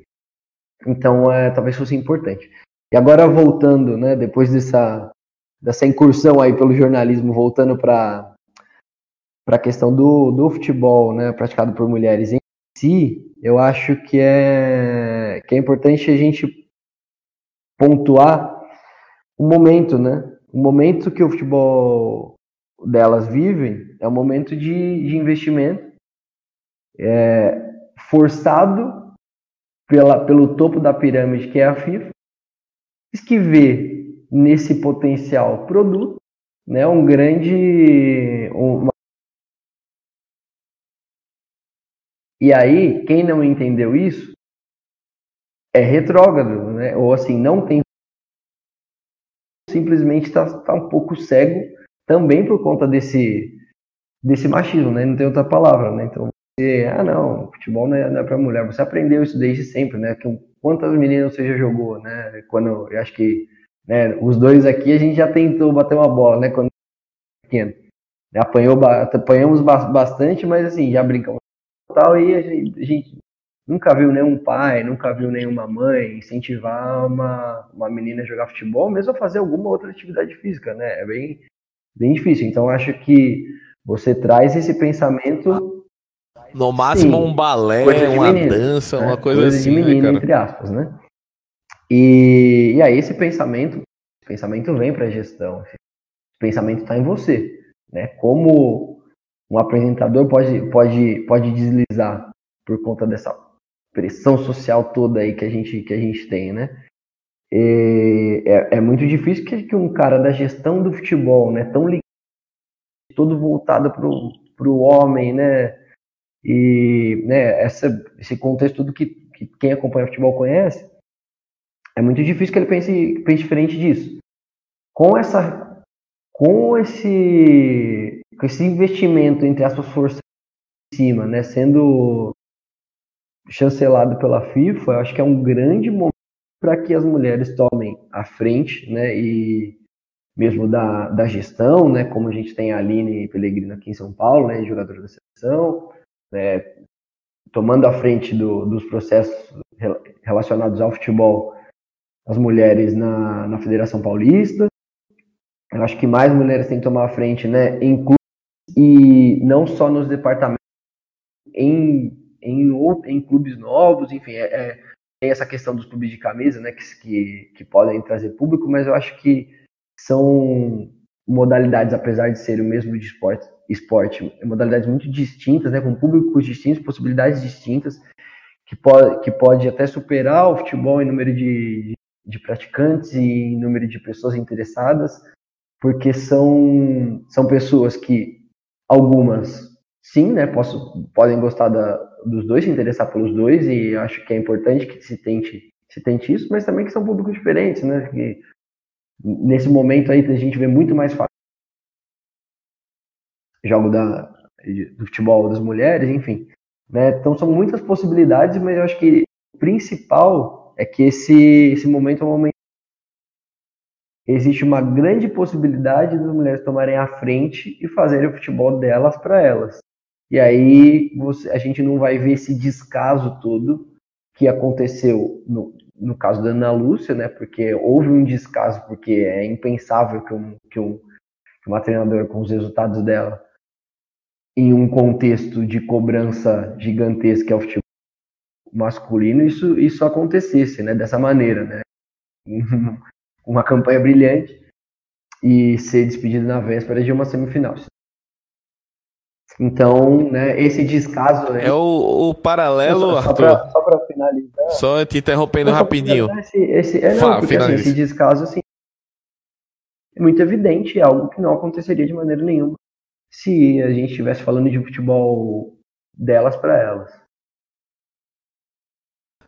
Então, é, talvez fosse importante. E agora voltando, né, depois dessa dessa incursão aí pelo jornalismo, voltando para a questão do, do futebol né, praticado por mulheres em si, eu acho que é, que é importante a gente pontuar o momento, né? O momento que o futebol delas vivem é um momento de, de investimento é, forçado pela, pelo topo da pirâmide, que é a FIFA, que vê nesse potencial produto né, um grande. Uma... E aí, quem não entendeu isso é retrógrado, né? ou assim, não tem. Simplesmente está tá um pouco cego também por conta desse, desse machismo, né? Não tem outra palavra, né? Então, você, ah, não, futebol não é, é para mulher. Você aprendeu isso desde sempre, né? Que, quantas meninas você já jogou, né? Quando, eu acho que né, os dois aqui a gente já tentou bater uma bola, né? Quando pequeno. Apanhou, apanhamos bastante, mas assim, já brincamos tal, e a gente, a gente nunca viu nenhum pai, nunca viu nenhuma mãe incentivar uma, uma menina a jogar futebol, mesmo a fazer alguma outra atividade física, né? É bem, bem difícil. Então, acho que você traz esse pensamento. No máximo, sim, um balé, uma menino, dança, né? uma coisa, coisa assim. de menino, né, entre aspas, né? E, e aí, esse pensamento, esse pensamento vem para a gestão. Esse pensamento está em você. Né? Como um apresentador pode, pode, pode deslizar por conta dessa pressão social toda aí que a gente, que a gente tem, né? é, é muito difícil que, que um cara da gestão do futebol, né, tão ligado, todo voltado pro, pro homem, né, e né, essa, esse contexto tudo que, que quem acompanha futebol conhece, é muito difícil que ele pense, pense diferente disso. Com essa, com esse, com esse investimento entre as suas forças em cima, né, sendo chancelado pela FIFA, eu acho que é um grande momento para que as mulheres tomem a frente, né, e mesmo da, da gestão, né, como a gente tem a Aline Pellegrino aqui em São Paulo, né, jogadora da seleção, né, tomando a frente do, dos processos relacionados ao futebol, as mulheres na, na Federação Paulista. Eu acho que mais mulheres têm que tomar a frente, né, em clubes e não só nos departamentos, em, em, em clubes novos, enfim, é, é tem essa questão dos clubes de camisa, né, que, que, que podem trazer público, mas eu acho que são modalidades, apesar de serem o mesmo de esporte, esporte modalidades muito distintas, né, com públicos distintos, possibilidades distintas, que pode, que pode até superar o futebol em número de, de praticantes e em número de pessoas interessadas, porque são, são pessoas que algumas sim, né, posso, podem gostar da, dos dois, se interessar pelos dois, e acho que é importante que se tente, se tente isso, mas também que são públicos diferentes, né? Que nesse momento aí a gente vê muito mais fácil jogo da, do futebol das mulheres, enfim. Né? Então são muitas possibilidades, mas eu acho que o principal é que esse, esse momento é um momento existe uma grande possibilidade das mulheres tomarem a frente e fazerem o futebol delas para elas. E aí você, a gente não vai ver esse descaso todo que aconteceu no, no caso da Ana Lúcia, né? Porque houve um descaso, porque é impensável que, um, que, um, que uma treinadora com os resultados dela, em um contexto de cobrança gigantesca ao futebol masculino, isso, isso acontecesse, né? Dessa maneira, né? uma campanha brilhante e ser despedido na véspera de uma semifinal. Então, né, esse descaso. Né, é o, o paralelo, só, Arthur. Só para finalizar. Só te interrompendo rapidinho. Esse, esse, é, não, porque, assim, esse descaso assim, é muito evidente, é algo que não aconteceria de maneira nenhuma se a gente estivesse falando de futebol delas para elas.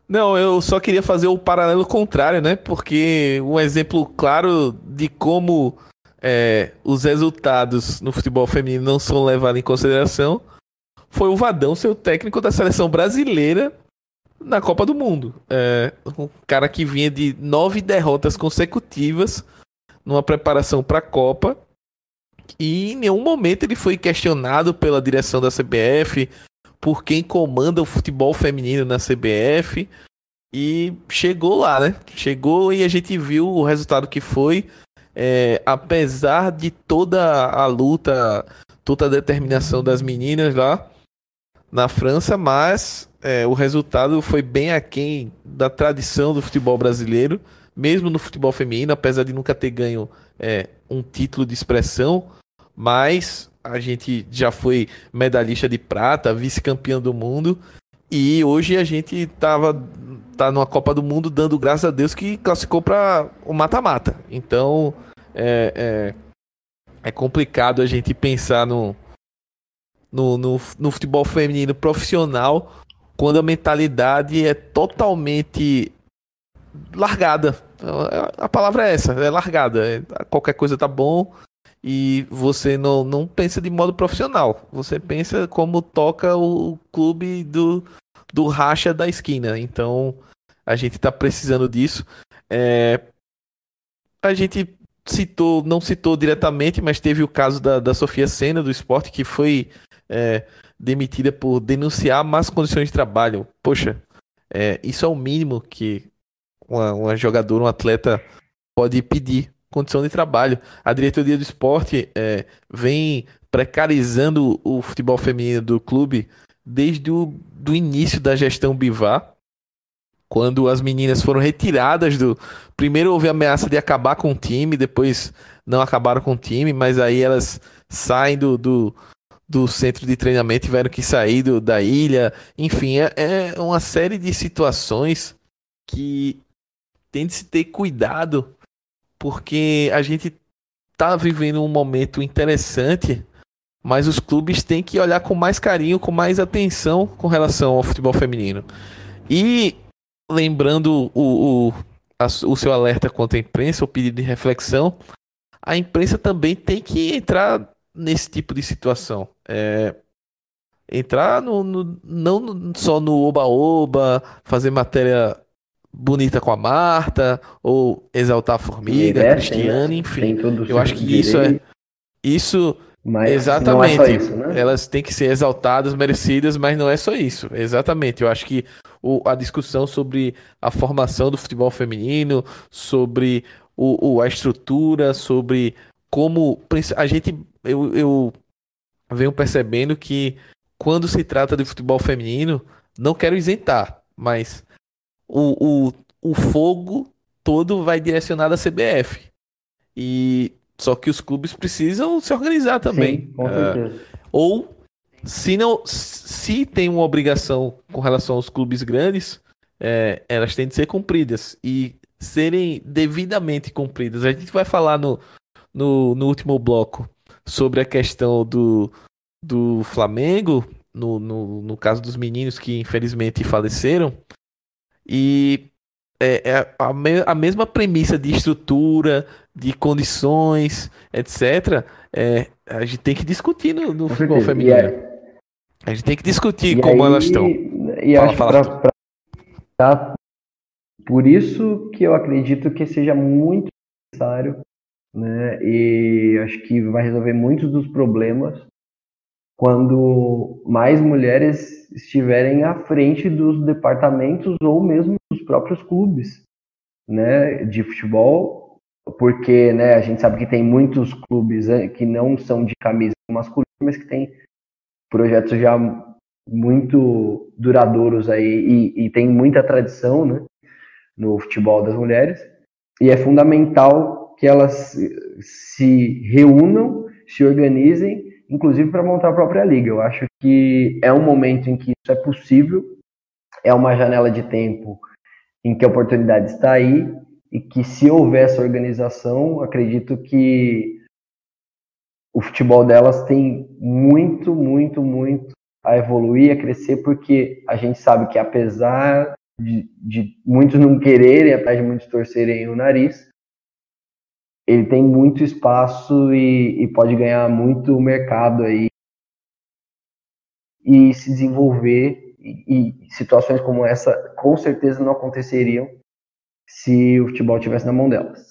Não, eu só queria fazer o paralelo contrário, né? Porque um exemplo claro de como é, os resultados no futebol feminino não são levados em consideração foi o Vadão, seu técnico da seleção brasileira na Copa do Mundo. É, um cara que vinha de nove derrotas consecutivas numa preparação para a Copa e em nenhum momento ele foi questionado pela direção da CBF por quem comanda o futebol feminino na CBF e chegou lá, né? Chegou e a gente viu o resultado que foi é, apesar de toda a luta, toda a determinação das meninas lá na França, mas é, o resultado foi bem aquém da tradição do futebol brasileiro, mesmo no futebol feminino, apesar de nunca ter ganho é, um título de expressão. mas a gente já foi medalhista de prata, vice-campeão do mundo. E hoje a gente tava tá numa Copa do Mundo dando graças a Deus que classificou para o mata-mata. Então é, é, é, complicado a gente pensar no, no, no, no futebol feminino profissional quando a mentalidade é totalmente largada. A palavra é essa, é largada. É, qualquer coisa tá bom e você não, não pensa de modo profissional. Você pensa como toca o clube do, do racha da esquina. Então a gente tá precisando disso. É, a gente citou, não citou diretamente, mas teve o caso da, da Sofia Sena do esporte que foi é, demitida por denunciar más condições de trabalho. Poxa, é, isso é o mínimo que uma, uma jogadora, um atleta pode pedir condição de trabalho. A diretoria do esporte é, vem precarizando o futebol feminino do clube desde o do início da gestão Bivar, quando as meninas foram retiradas do. Primeiro houve ameaça de acabar com o time, depois não acabaram com o time, mas aí elas saem do, do, do centro de treinamento, tiveram que sair do, da ilha. Enfim, é, é uma série de situações que tem de se ter cuidado, porque a gente tá vivendo um momento interessante, mas os clubes têm que olhar com mais carinho, com mais atenção com relação ao futebol feminino. E lembrando o, o, a, o seu alerta contra a imprensa, o pedido de reflexão, a imprensa também tem que entrar nesse tipo de situação. É, entrar no, no, não só no oba-oba, fazer matéria bonita com a Marta, ou exaltar a Formiga, a Cristiane, enfim. Eu acho que isso é. Isso. Mas exatamente. É isso, né? Elas têm que ser exaltadas, merecidas, mas não é só isso. Exatamente. Eu acho que o, a discussão sobre a formação do futebol feminino, sobre o, o, a estrutura, sobre como a gente. Eu, eu venho percebendo que quando se trata de futebol feminino, não quero isentar, mas o, o, o fogo todo vai direcionado à CBF. E só que os clubes precisam se organizar também. Sim, com certeza. Uh, ou se não se tem uma obrigação com relação aos clubes grandes, é, elas têm de ser cumpridas e serem devidamente cumpridas. A gente vai falar no, no, no último bloco sobre a questão do, do Flamengo, no, no, no caso dos meninos que infelizmente faleceram, e é, é a, me, a, mesma premissa de estrutura, de condições, etc. É, a gente tem que discutir no, no futebol feminino. A gente tem que discutir e como aí, elas estão. E fala, acho fala. Pra, pra, tá, por isso que eu acredito que seja muito necessário, né? E acho que vai resolver muitos dos problemas quando mais mulheres estiverem à frente dos departamentos ou mesmo dos próprios clubes né, de futebol, porque né, a gente sabe que tem muitos clubes né, que não são de camisa masculina, mas que tem projetos já muito duradouros aí e, e tem muita tradição né, no futebol das mulheres. E é fundamental que elas se reúnam, se organizem inclusive para montar a própria liga. Eu acho que é um momento em que isso é possível, é uma janela de tempo em que a oportunidade está aí e que se houver essa organização, acredito que o futebol delas tem muito, muito, muito a evoluir, a crescer, porque a gente sabe que apesar de, de muitos não quererem, apesar de muitos torcerem o nariz, ele tem muito espaço e, e pode ganhar muito mercado aí e se desenvolver e, e, situações como essa com certeza não aconteceriam se o futebol tivesse na mão delas.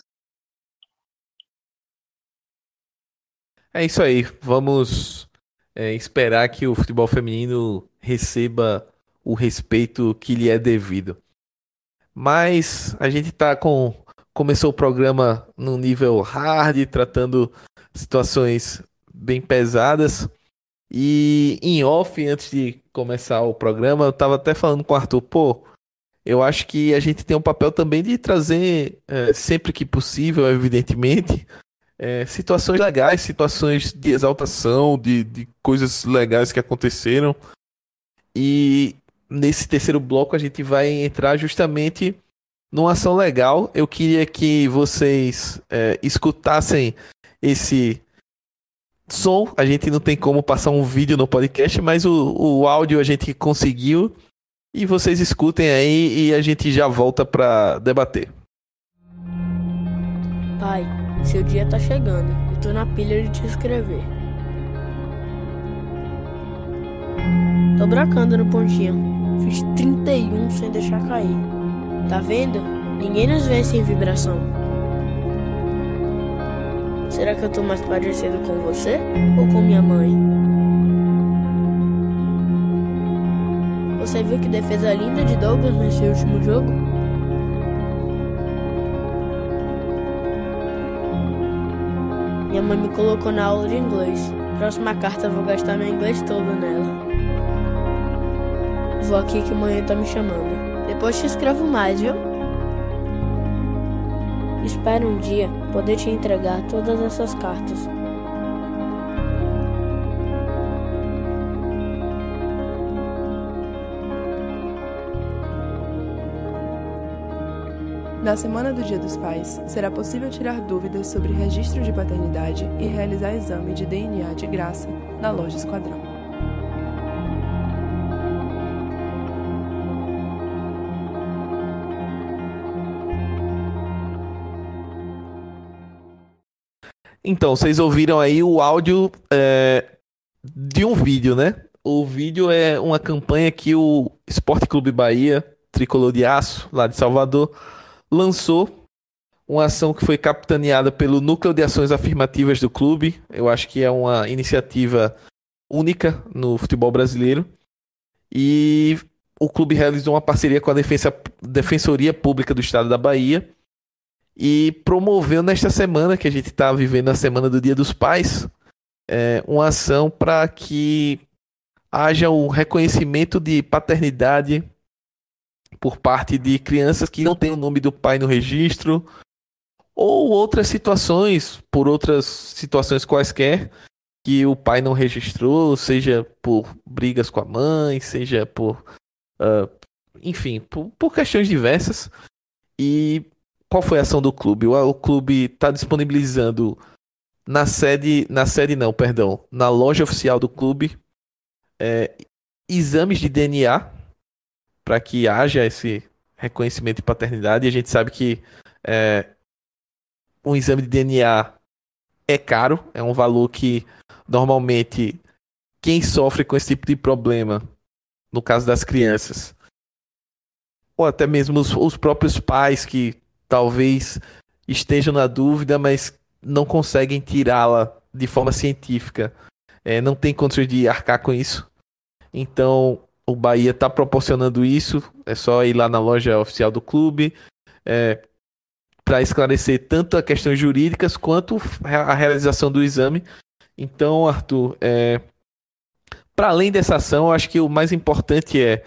É isso aí. Vamos é, esperar que o futebol feminino receba o respeito que lhe é devido. Mas a gente está com começou o programa num nível hard, tratando situações bem pesadas. E em off, antes de começar o programa, eu tava até falando com o Arthur, pô, eu acho que a gente tem um papel também de trazer, é, sempre que possível, evidentemente, é, situações legais, situações de exaltação, de, de coisas legais que aconteceram. E nesse terceiro bloco a gente vai entrar justamente numa ação legal. Eu queria que vocês é, escutassem esse som. A gente não tem como passar um vídeo no podcast, mas o, o áudio a gente conseguiu. E vocês escutem aí e a gente já volta para debater. Pai, seu dia tá chegando. Eu tô na pilha de te escrever. Tô bracando no pontinho. Fiz 31 sem deixar cair. Tá vendo? Ninguém nos vê sem vibração. Será que eu tô mais parecido com você ou com minha mãe? Você viu que defesa linda de Douglas nesse último jogo? Minha mãe me colocou na aula de inglês. Próxima carta vou gastar meu inglês todo nela. Vou aqui que mãe tá me chamando. Depois te escrevo mais, viu? Espero um dia poder te entregar todas essas cartas. Na semana do Dia dos Pais, será possível tirar dúvidas sobre registro de paternidade e realizar exame de DNA de graça na loja Esquadrão. Então, vocês ouviram aí o áudio é, de um vídeo, né? O vídeo é uma campanha que o Esporte Clube Bahia, tricolor de aço, lá de Salvador, lançou uma ação que foi capitaneada pelo Núcleo de Ações Afirmativas do clube. Eu acho que é uma iniciativa única no futebol brasileiro. E o clube realizou uma parceria com a Defensa, Defensoria Pública do Estado da Bahia e promoveu nesta semana, que a gente está vivendo a Semana do Dia dos Pais, é, uma ação para que haja um reconhecimento de paternidade por parte de crianças que não têm o nome do pai no registro, ou outras situações, por outras situações quaisquer, que o pai não registrou, seja por brigas com a mãe, seja por. Uh, enfim, por, por, questões diversas. E qual foi a ação do clube? O, o clube está disponibilizando na sede. Na sede não, perdão. Na loja oficial do clube. É, exames de DNA para que haja esse reconhecimento de paternidade. E a gente sabe que é, um exame de DNA é caro, é um valor que normalmente quem sofre com esse tipo de problema, no caso das crianças, ou até mesmo os, os próprios pais que talvez estejam na dúvida, mas não conseguem tirá-la de forma científica, é, não tem condições de arcar com isso. Então, o Bahia está proporcionando isso. É só ir lá na loja oficial do clube é, para esclarecer tanto as questões jurídicas quanto a realização do exame. Então, Arthur, é, para além dessa ação, eu acho que o mais importante é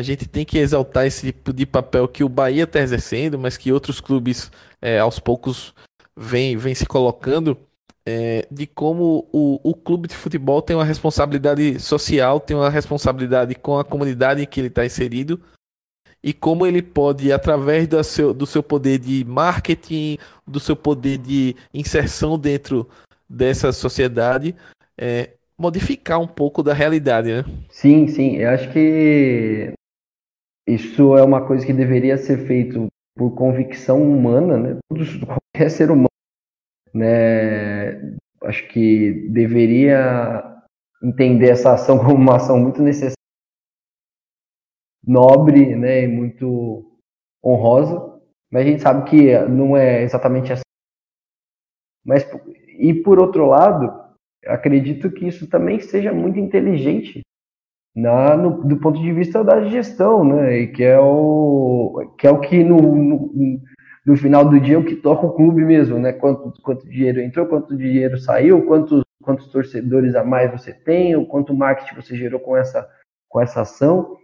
a gente tem que exaltar esse tipo de papel que o Bahia está exercendo, mas que outros clubes é, aos poucos vêm vem se colocando é, de como o, o clube de futebol tem uma responsabilidade social, tem uma responsabilidade com a comunidade em que ele está inserido e como ele pode, através do seu, do seu poder de marketing, do seu poder de inserção dentro dessa sociedade, é, modificar um pouco da realidade, né? Sim, sim. Eu acho que isso é uma coisa que deveria ser feito por convicção humana, né? Qualquer ser humano né? Acho que deveria entender essa ação como uma ação muito necessária, nobre, né, e muito honrosa, mas a gente sabe que não é exatamente assim. Mas e por outro lado, acredito que isso também seja muito inteligente na, no, do ponto de vista da gestão, né? E que é o que é o que no, no, no final do dia o que toca o clube mesmo, né? Quanto, quanto dinheiro entrou, quanto dinheiro saiu, quantos, quantos torcedores a mais você tem, o quanto marketing você gerou com essa, com essa ação.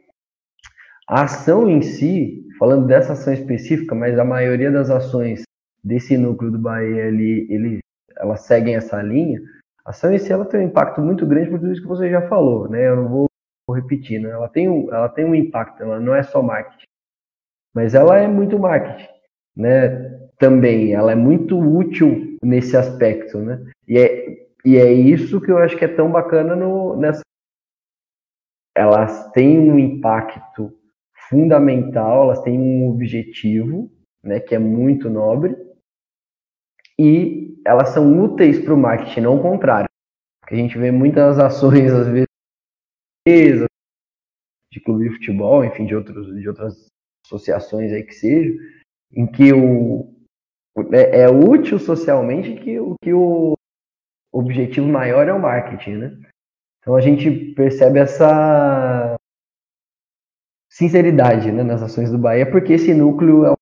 A ação em si, falando dessa ação específica, mas a maioria das ações desse núcleo do Bahia, ele, ele elas seguem essa linha, a ação em si ela tem um impacto muito grande por tudo isso que você já falou, né? Eu não vou, repetir, né? Ela tem, um, ela tem um impacto, ela não é só marketing, mas ela é muito marketing, né? Também, ela é muito útil nesse aspecto, né? E é, e é isso que eu acho que é tão bacana no, nessa. Elas têm um impacto fundamental, elas têm um objetivo, né, que é muito nobre, e elas são úteis para o marketing, não o contrário. Porque a gente vê muitas ações, às vezes, de clube de futebol, enfim, de, outros, de outras associações aí que sejam, em que o, é, é útil socialmente que, que o objetivo maior é o marketing, né? Então a gente percebe essa sinceridade né, nas ações do Bahia, porque esse núcleo é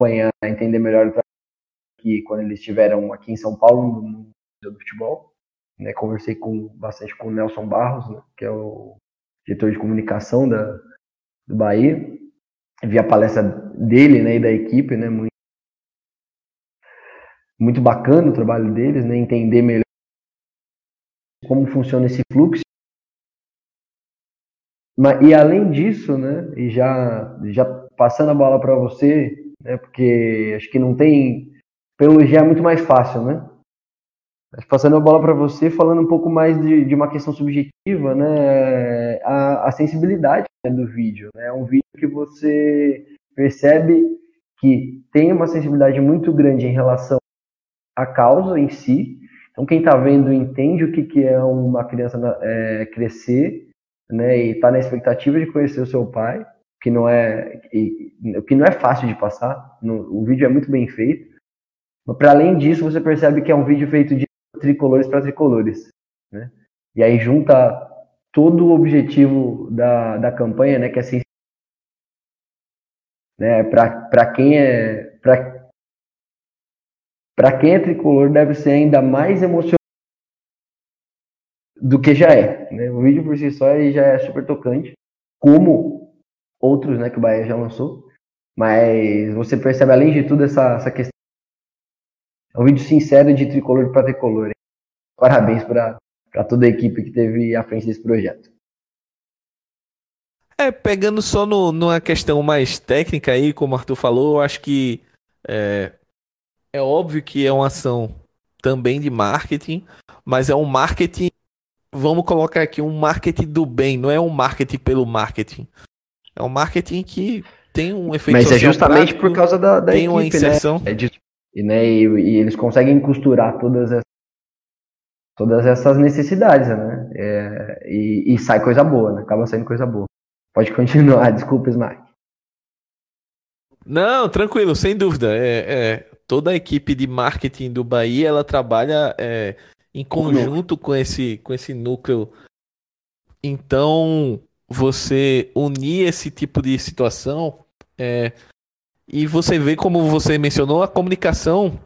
acompanhar, entender melhor que quando eles estiveram aqui em São Paulo no Museu do Futebol, né, conversei com bastante com o Nelson Barros, né, que é o diretor de comunicação da, do Bahia, vi a palestra dele né, e da equipe, né, muito, muito bacana o trabalho deles, né, entender melhor como funciona esse fluxo e além disso, né, e já, já passando a bola para você, né, porque acho que não tem. Pelo G é muito mais fácil, né? Passando a bola para você, falando um pouco mais de, de uma questão subjetiva, né, a, a sensibilidade né, do vídeo. Né, é um vídeo que você percebe que tem uma sensibilidade muito grande em relação à causa em si. Então, quem está vendo entende o que, que é uma criança é, crescer né, e está na expectativa de conhecer o seu pai, que não é que não é fácil de passar. O vídeo é muito bem feito. Para além disso, você percebe que é um vídeo feito de tricolores para tricolores, né? E aí junta todo o objetivo da, da campanha, né, que é assim, né, para quem é para para quem é tricolor deve ser ainda mais emocionante do que já é. Né? O vídeo por si só já é super tocante, como outros né, que o Bahia já lançou. Mas você percebe, além de tudo, essa, essa questão. É um vídeo sincero de tricolor para tricolor. Parabéns para toda a equipe que teve à frente desse projeto. É, pegando só no, numa questão mais técnica aí, como o Arthur falou, eu acho que é, é óbvio que é uma ação também de marketing, mas é um marketing vamos colocar aqui um marketing do bem, não é um marketing pelo marketing. É um marketing que tem um efeito Mas é justamente prático, por causa da, da tem equipe, uma né? inserção. Né? É de, e, né, e, e, eles conseguem costurar todas essas, todas essas necessidades, né? É, e, e, sai coisa boa, né? Acaba saindo coisa boa. Pode continuar, desculpa, Smack. Não, tranquilo, sem dúvida. É, é, toda a equipe de marketing do Bahia, ela trabalha é, em conjunto com esse, com esse núcleo. Então, você unir esse tipo de situação é, e você vê como você mencionou a comunicação,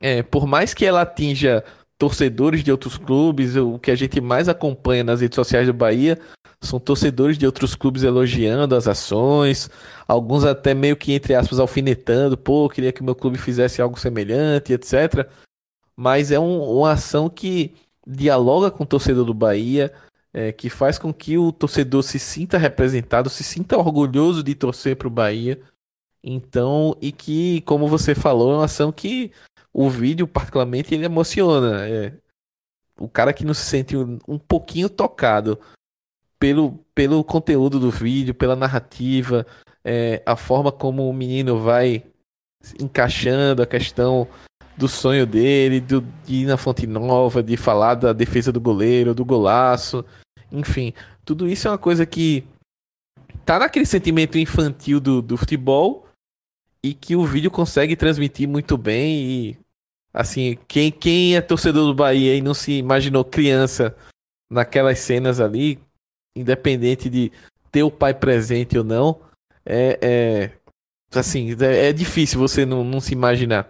é, por mais que ela atinja torcedores de outros clubes, o que a gente mais acompanha nas redes sociais do Bahia são torcedores de outros clubes elogiando as ações, alguns até meio que entre aspas alfinetando, pô, queria que meu clube fizesse algo semelhante, etc mas é um, uma ação que dialoga com o torcedor do Bahia, é, que faz com que o torcedor se sinta representado, se sinta orgulhoso de torcer para o Bahia. Então, e que, como você falou, é uma ação que o vídeo, particularmente, ele emociona. É, o cara que não se sente um, um pouquinho tocado pelo, pelo conteúdo do vídeo, pela narrativa, é, a forma como o menino vai encaixando a questão do sonho dele, do, de ir na Fonte Nova, de falar da defesa do goleiro, do golaço. Enfim, tudo isso é uma coisa que tá naquele sentimento infantil do, do futebol e que o vídeo consegue transmitir muito bem. E, assim, quem, quem é torcedor do Bahia e não se imaginou criança naquelas cenas ali, independente de ter o pai presente ou não, é, é assim, é, é difícil você não, não se imaginar.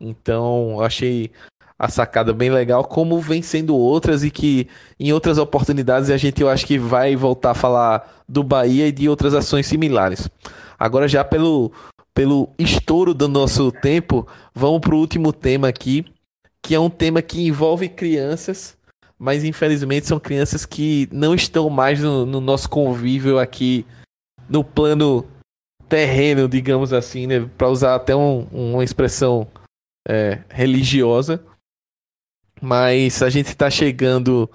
Então, achei a sacada bem legal, como vem sendo outras e que em outras oportunidades a gente eu acho que vai voltar a falar do Bahia e de outras ações similares. Agora já pelo pelo estouro do nosso tempo, vamos para o último tema aqui, que é um tema que envolve crianças, mas infelizmente são crianças que não estão mais no, no nosso convívio aqui no plano terreno, digamos assim, né? Para usar até um, uma expressão é, religiosa. Mas a gente está chegando.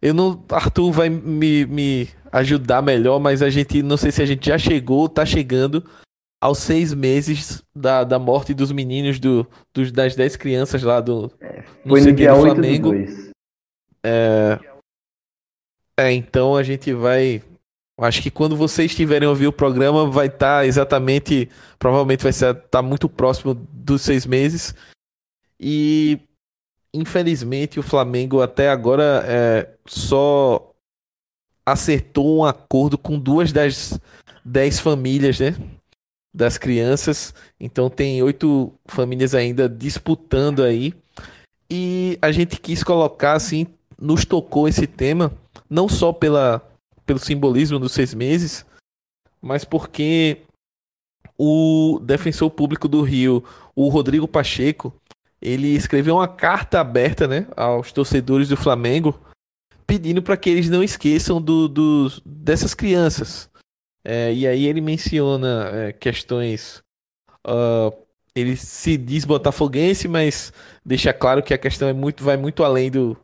Eu não. Arthur vai me, me ajudar melhor, mas a gente. Não sei se a gente já chegou ou tá chegando aos seis meses da, da morte dos meninos do, dos, das dez crianças lá do é, no, no dia do Flamengo. É, é, então a gente vai. Acho que quando vocês estiverem ouvir o programa, vai estar tá exatamente. Provavelmente vai estar tá muito próximo dos seis meses. E infelizmente o Flamengo até agora é, só acertou um acordo com duas das dez famílias, né? Das crianças. Então tem oito famílias ainda disputando aí. E a gente quis colocar assim, nos tocou esse tema, não só pela, pelo simbolismo dos seis meses, mas porque o defensor público do Rio, o Rodrigo Pacheco, ele escreveu uma carta aberta né, aos torcedores do Flamengo, pedindo para que eles não esqueçam do, do, dessas crianças. É, e aí ele menciona é, questões. Uh, ele se diz botafoguense, mas deixa claro que a questão é muito, vai muito além do,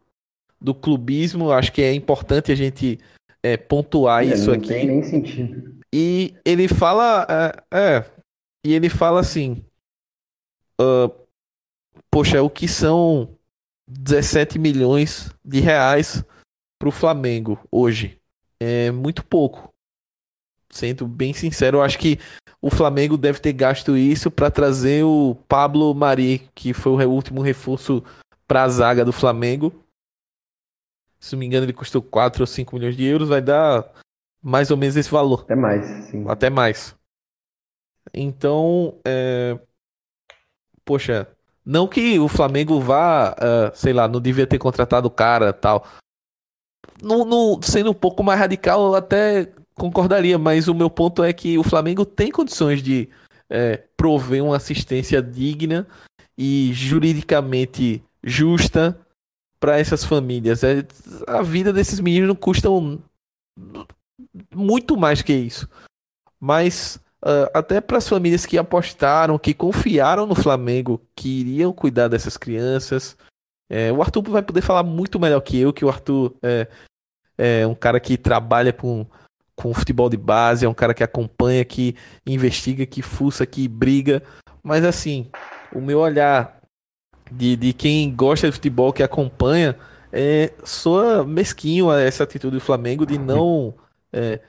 do clubismo. Acho que é importante a gente é, pontuar é, isso não aqui. Não tem nem sentido. E ele fala. É, é e ele fala assim. Uh, poxa, o que são 17 milhões de reais para o Flamengo hoje? É muito pouco sendo bem sincero, eu acho que o Flamengo deve ter gasto isso para trazer o Pablo Mari, que foi o último reforço para a zaga do Flamengo. Se não me engano, ele custou 4 ou 5 milhões de euros, vai dar mais ou menos esse valor. Até mais, sim. Até mais. Então, é... poxa, não que o Flamengo vá, uh, sei lá, não devia ter contratado o cara tal. No, no, sendo um pouco mais radical, até concordaria, mas o meu ponto é que o Flamengo tem condições de é, prover uma assistência digna e juridicamente justa para essas famílias. É, a vida desses meninos não custa muito mais que isso. Mas uh, até para as famílias que apostaram, que confiaram no Flamengo, que iriam cuidar dessas crianças. É, o Arthur vai poder falar muito melhor que eu, que o Arthur é, é um cara que trabalha com com futebol de base, é um cara que acompanha, que investiga, que fuça, que briga. Mas assim, o meu olhar de, de quem gosta de futebol, que acompanha, é, soa mesquinho essa atitude do Flamengo de não é,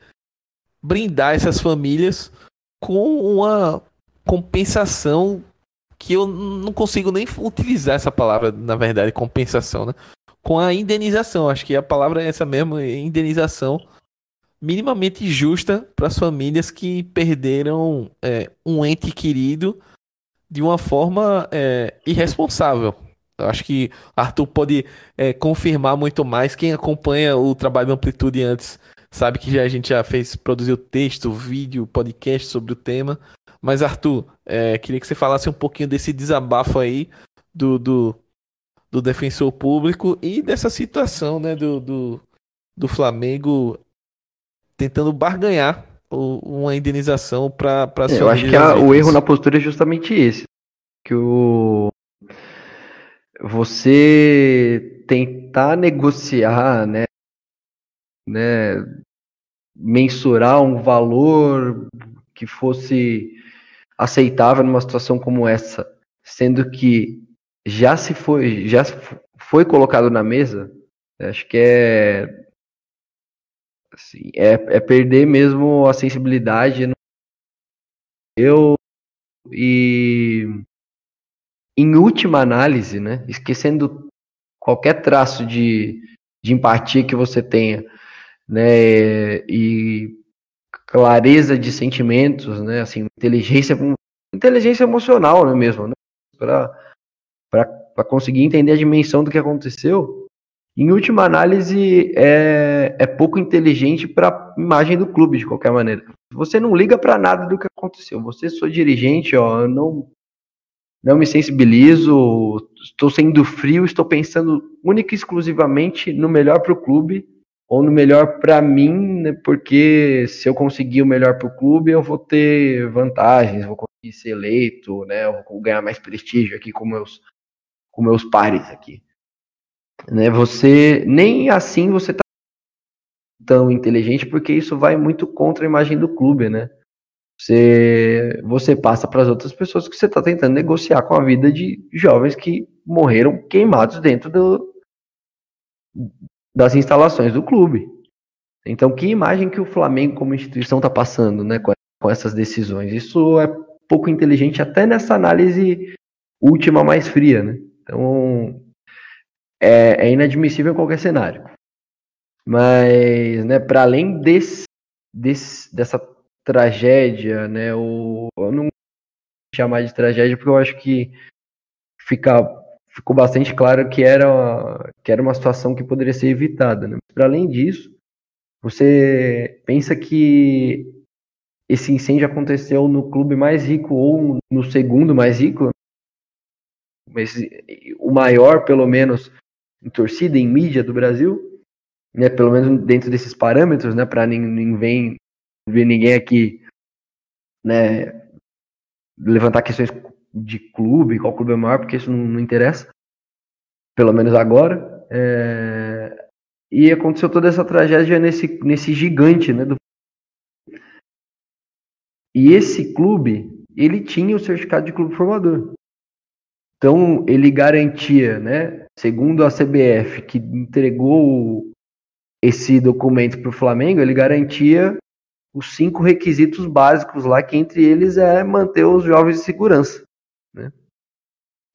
brindar essas famílias com uma compensação que eu não consigo nem utilizar essa palavra, na verdade, compensação, né? Com a indenização, acho que a palavra é essa mesmo, indenização minimamente justa para as famílias que perderam é, um ente querido de uma forma é, irresponsável. Eu acho que Arthur pode é, confirmar muito mais. Quem acompanha o trabalho da Amplitude antes sabe que já, a gente já fez, produziu texto, vídeo, podcast sobre o tema. Mas, Arthur, é, queria que você falasse um pouquinho desse desabafo aí do, do, do defensor público e dessa situação né, do, do, do Flamengo tentando barganhar uma indenização para para é, Eu acho que a, o erro na postura é justamente esse, que o você tentar negociar, né, né, mensurar um valor que fosse aceitável numa situação como essa, sendo que já se foi já foi colocado na mesa, acho que é Assim, é, é perder mesmo a sensibilidade. No... Eu e em última análise, né, esquecendo qualquer traço de, de empatia que você tenha, né, e clareza de sentimentos, né, assim, inteligência, inteligência emocional, né, mesmo, né, para conseguir entender a dimensão do que aconteceu, em última análise, é, é pouco inteligente para a imagem do clube, de qualquer maneira. Você não liga para nada do que aconteceu. Você, sou dirigente, ó, eu não, não me sensibilizo, estou sendo frio, estou pensando única e exclusivamente no melhor para o clube ou no melhor para mim, né, porque se eu conseguir o melhor para o clube, eu vou ter vantagens, vou conseguir ser eleito, né, eu vou ganhar mais prestígio aqui com meus, com meus pares aqui. Né, você nem assim você tá tão inteligente porque isso vai muito contra a imagem do clube, né? Você, você passa para as outras pessoas que você está tentando negociar com a vida de jovens que morreram queimados dentro do, das instalações do clube. Então, que imagem que o Flamengo como instituição está passando, né, com, com essas decisões? Isso é pouco inteligente até nessa análise última mais fria, né? Então, é, é inadmissível em qualquer cenário. Mas, né, para além desse, desse, dessa tragédia, né, o, eu não chamar de tragédia porque eu acho que fica, ficou bastante claro que era, uma, que era uma situação que poderia ser evitada. Né? Para além disso, você pensa que esse incêndio aconteceu no clube mais rico ou no segundo mais rico, mas o maior, pelo menos, em torcida, em mídia do Brasil, né, pelo menos dentro desses parâmetros, né, para ninguém ver ninguém aqui, né, levantar questões de clube, qual clube é maior, porque isso não, não interessa, pelo menos agora. É... E aconteceu toda essa tragédia nesse, nesse gigante, né, do... E esse clube, ele tinha o certificado de clube formador. Então, ele garantia, né, segundo a CBF, que entregou esse documento para o Flamengo, ele garantia os cinco requisitos básicos lá, que entre eles é manter os jovens de segurança. Né?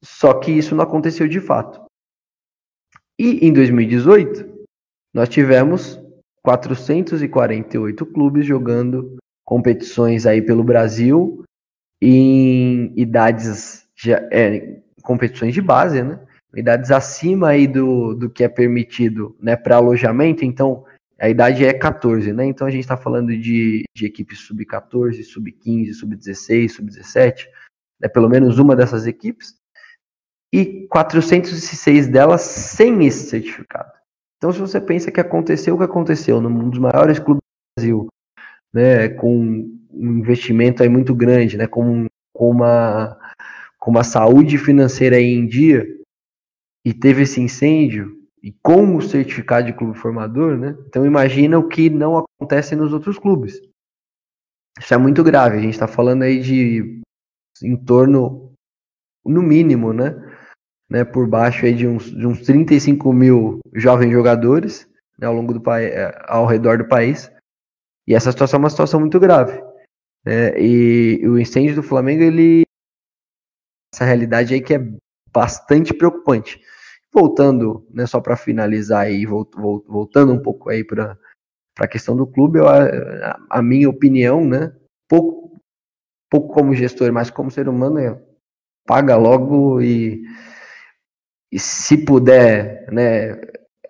Só que isso não aconteceu de fato. E em 2018, nós tivemos 448 clubes jogando competições aí pelo Brasil em idades é, competições de base, né? Idades acima aí do, do que é permitido, né, para alojamento. Então, a idade é 14, né? Então a gente está falando de, de equipes sub-14, sub-15, sub-16, sub-17, né? pelo menos uma dessas equipes, e 406 delas sem esse certificado. Então, se você pensa que aconteceu o que aconteceu num dos maiores clubes do Brasil, né, com um investimento aí muito grande, né, com, com uma com uma saúde financeira em dia e teve esse incêndio e com o certificado de clube formador, né? Então imagina o que não acontece nos outros clubes. Isso é muito grave. A gente está falando aí de em torno, no mínimo, né? né por baixo aí de uns, de uns 35 mil jovens jogadores né, ao longo do país, ao redor do país. E essa situação é uma situação muito grave. Né? E o incêndio do Flamengo ele essa realidade aí que é bastante preocupante. Voltando, né, só para finalizar aí, voltando um pouco aí para a questão do clube, eu, a, a, minha opinião, né, pouco, pouco como gestor, mas como ser humano, é paga logo e, e se puder, né,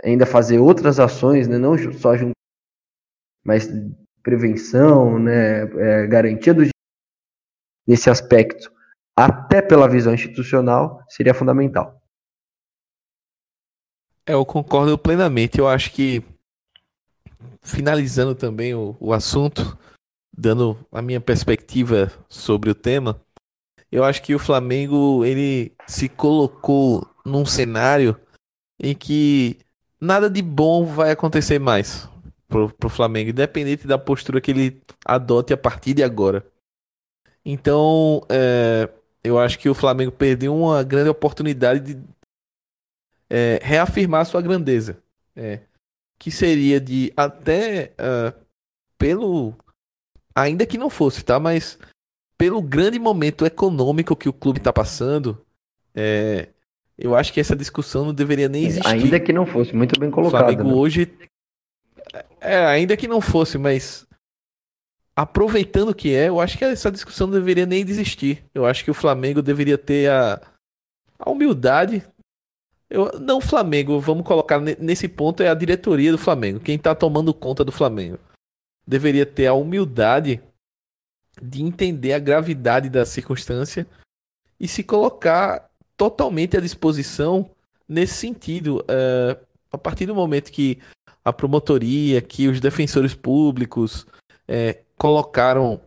ainda fazer outras ações, né, não só junto, mas prevenção, né, é, garantia do nesse aspecto até pela visão institucional, seria fundamental. É, eu concordo plenamente. Eu acho que, finalizando também o, o assunto, dando a minha perspectiva sobre o tema, eu acho que o Flamengo ele se colocou num cenário em que nada de bom vai acontecer mais pro, pro Flamengo, independente da postura que ele adote a partir de agora. Então, é, eu acho que o Flamengo perdeu uma grande oportunidade de é, reafirmar sua grandeza. É, que seria de até uh, pelo. Ainda que não fosse, tá? Mas pelo grande momento econômico que o clube está passando, é, eu acho que essa discussão não deveria nem existir. Ainda que não fosse, muito bem colocado. O Flamengo né? hoje. É, ainda que não fosse, mas aproveitando que é, eu acho que essa discussão não deveria nem existir. Eu acho que o Flamengo deveria ter a, a humildade Eu, não o Flamengo, vamos colocar nesse ponto é a diretoria do Flamengo, quem está tomando conta do Flamengo. Deveria ter a humildade de entender a gravidade da circunstância e se colocar totalmente à disposição nesse sentido. Uh, a partir do momento que a promotoria, que os defensores públicos é, colocaram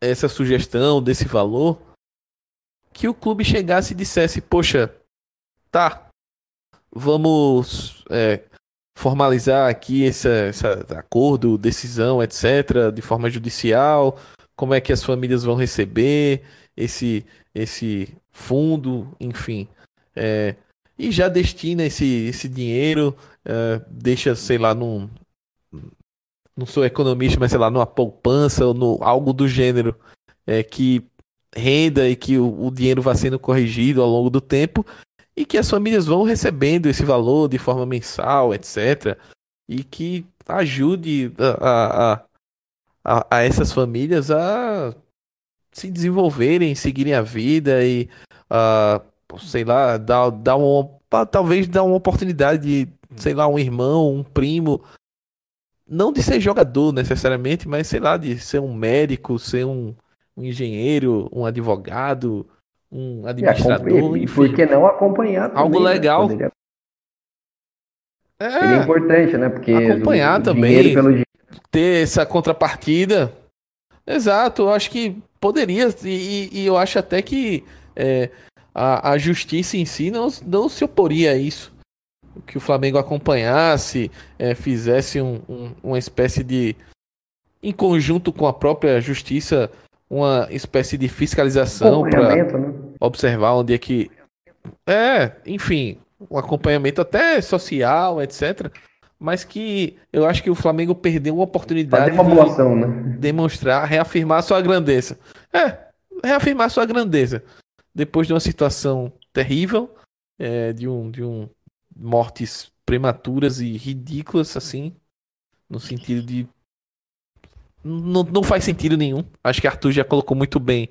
essa sugestão desse valor, que o clube chegasse e dissesse: Poxa, tá, vamos é, formalizar aqui esse, acordo, decisão, etc., de forma judicial, como é que as famílias vão receber esse, esse fundo, enfim. É, e já destina esse, esse dinheiro, é, deixa, sei lá, num. Não sou economista, mas sei lá, numa poupança ou no, algo do gênero é, que renda e que o, o dinheiro vá sendo corrigido ao longo do tempo e que as famílias vão recebendo esse valor de forma mensal, etc. E que ajude a, a, a, a essas famílias a se desenvolverem, seguirem a vida e, uh, sei lá, dar, dar uma, talvez dar uma oportunidade de, sei lá, um irmão, um primo, não de ser jogador necessariamente, mas sei lá, de ser um médico, ser um, um engenheiro, um advogado, um administrador. E, por que não acompanhar também, Algo né? legal. Né? É, Seria importante, né? Porque acompanhar também, pelo... ter essa contrapartida. Exato, eu acho que poderia, e, e eu acho até que é, a, a justiça em si não, não se oporia a isso. Que o Flamengo acompanhasse, é, fizesse um, um, uma espécie de. Em conjunto com a própria justiça, uma espécie de fiscalização para né? observar onde é que. É, enfim, um acompanhamento até social, etc. Mas que eu acho que o Flamengo perdeu uma oportunidade ação, né? de demonstrar, reafirmar sua grandeza. É, reafirmar sua grandeza. Depois de uma situação terrível, é, de um de um mortes prematuras e ridículas assim, no sentido de não, não faz sentido nenhum. Acho que Arthur já colocou muito bem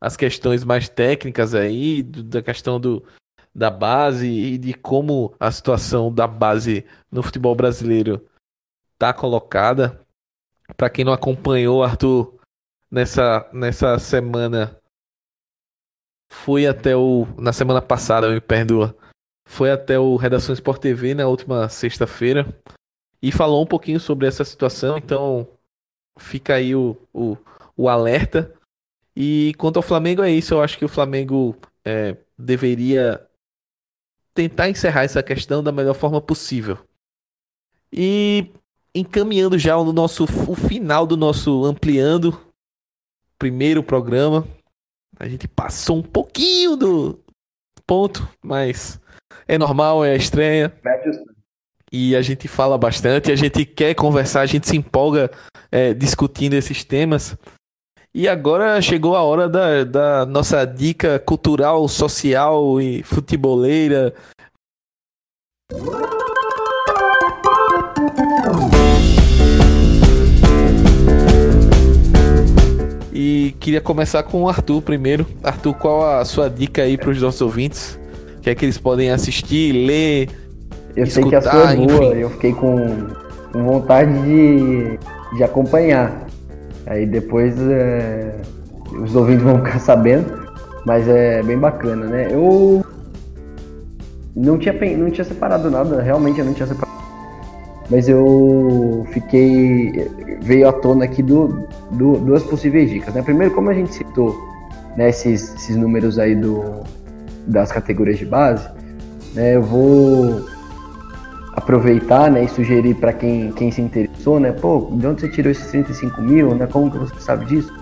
as questões mais técnicas aí, da questão do, da base e de como a situação da base no futebol brasileiro tá colocada. Para quem não acompanhou, Arthur, nessa, nessa semana foi até o na semana passada, me perdoa. Foi até o Redação Sport TV na última sexta-feira e falou um pouquinho sobre essa situação, então fica aí o, o, o alerta. E quanto ao Flamengo, é isso. Eu acho que o Flamengo é, deveria tentar encerrar essa questão da melhor forma possível. E encaminhando já o nosso o final do nosso ampliando primeiro programa. A gente passou um pouquinho do ponto, mas é normal, é estranha e a gente fala bastante, a gente quer conversar, a gente se empolga é, discutindo esses temas. E agora chegou a hora da, da nossa dica cultural, social e futeboleira. E queria começar com o Arthur primeiro. Arthur, qual a sua dica aí para os nossos ouvintes? Que é que eles podem assistir, ler, eu sei que a sua é boa, eu fiquei com, com vontade de, de acompanhar. Aí depois é, os ouvintes vão ficar sabendo, mas é bem bacana, né? Eu não tinha, não tinha separado nada, realmente eu não tinha separado. Mas eu fiquei. Veio à tona aqui do, do, duas possíveis dicas. Né? Primeiro, como a gente citou né, esses, esses números aí do, das categorias de base, né, eu vou aproveitar né, e sugerir para quem, quem se interessou, né? Pô, de onde você tirou esses 35 mil, né? Como que você sabe disso?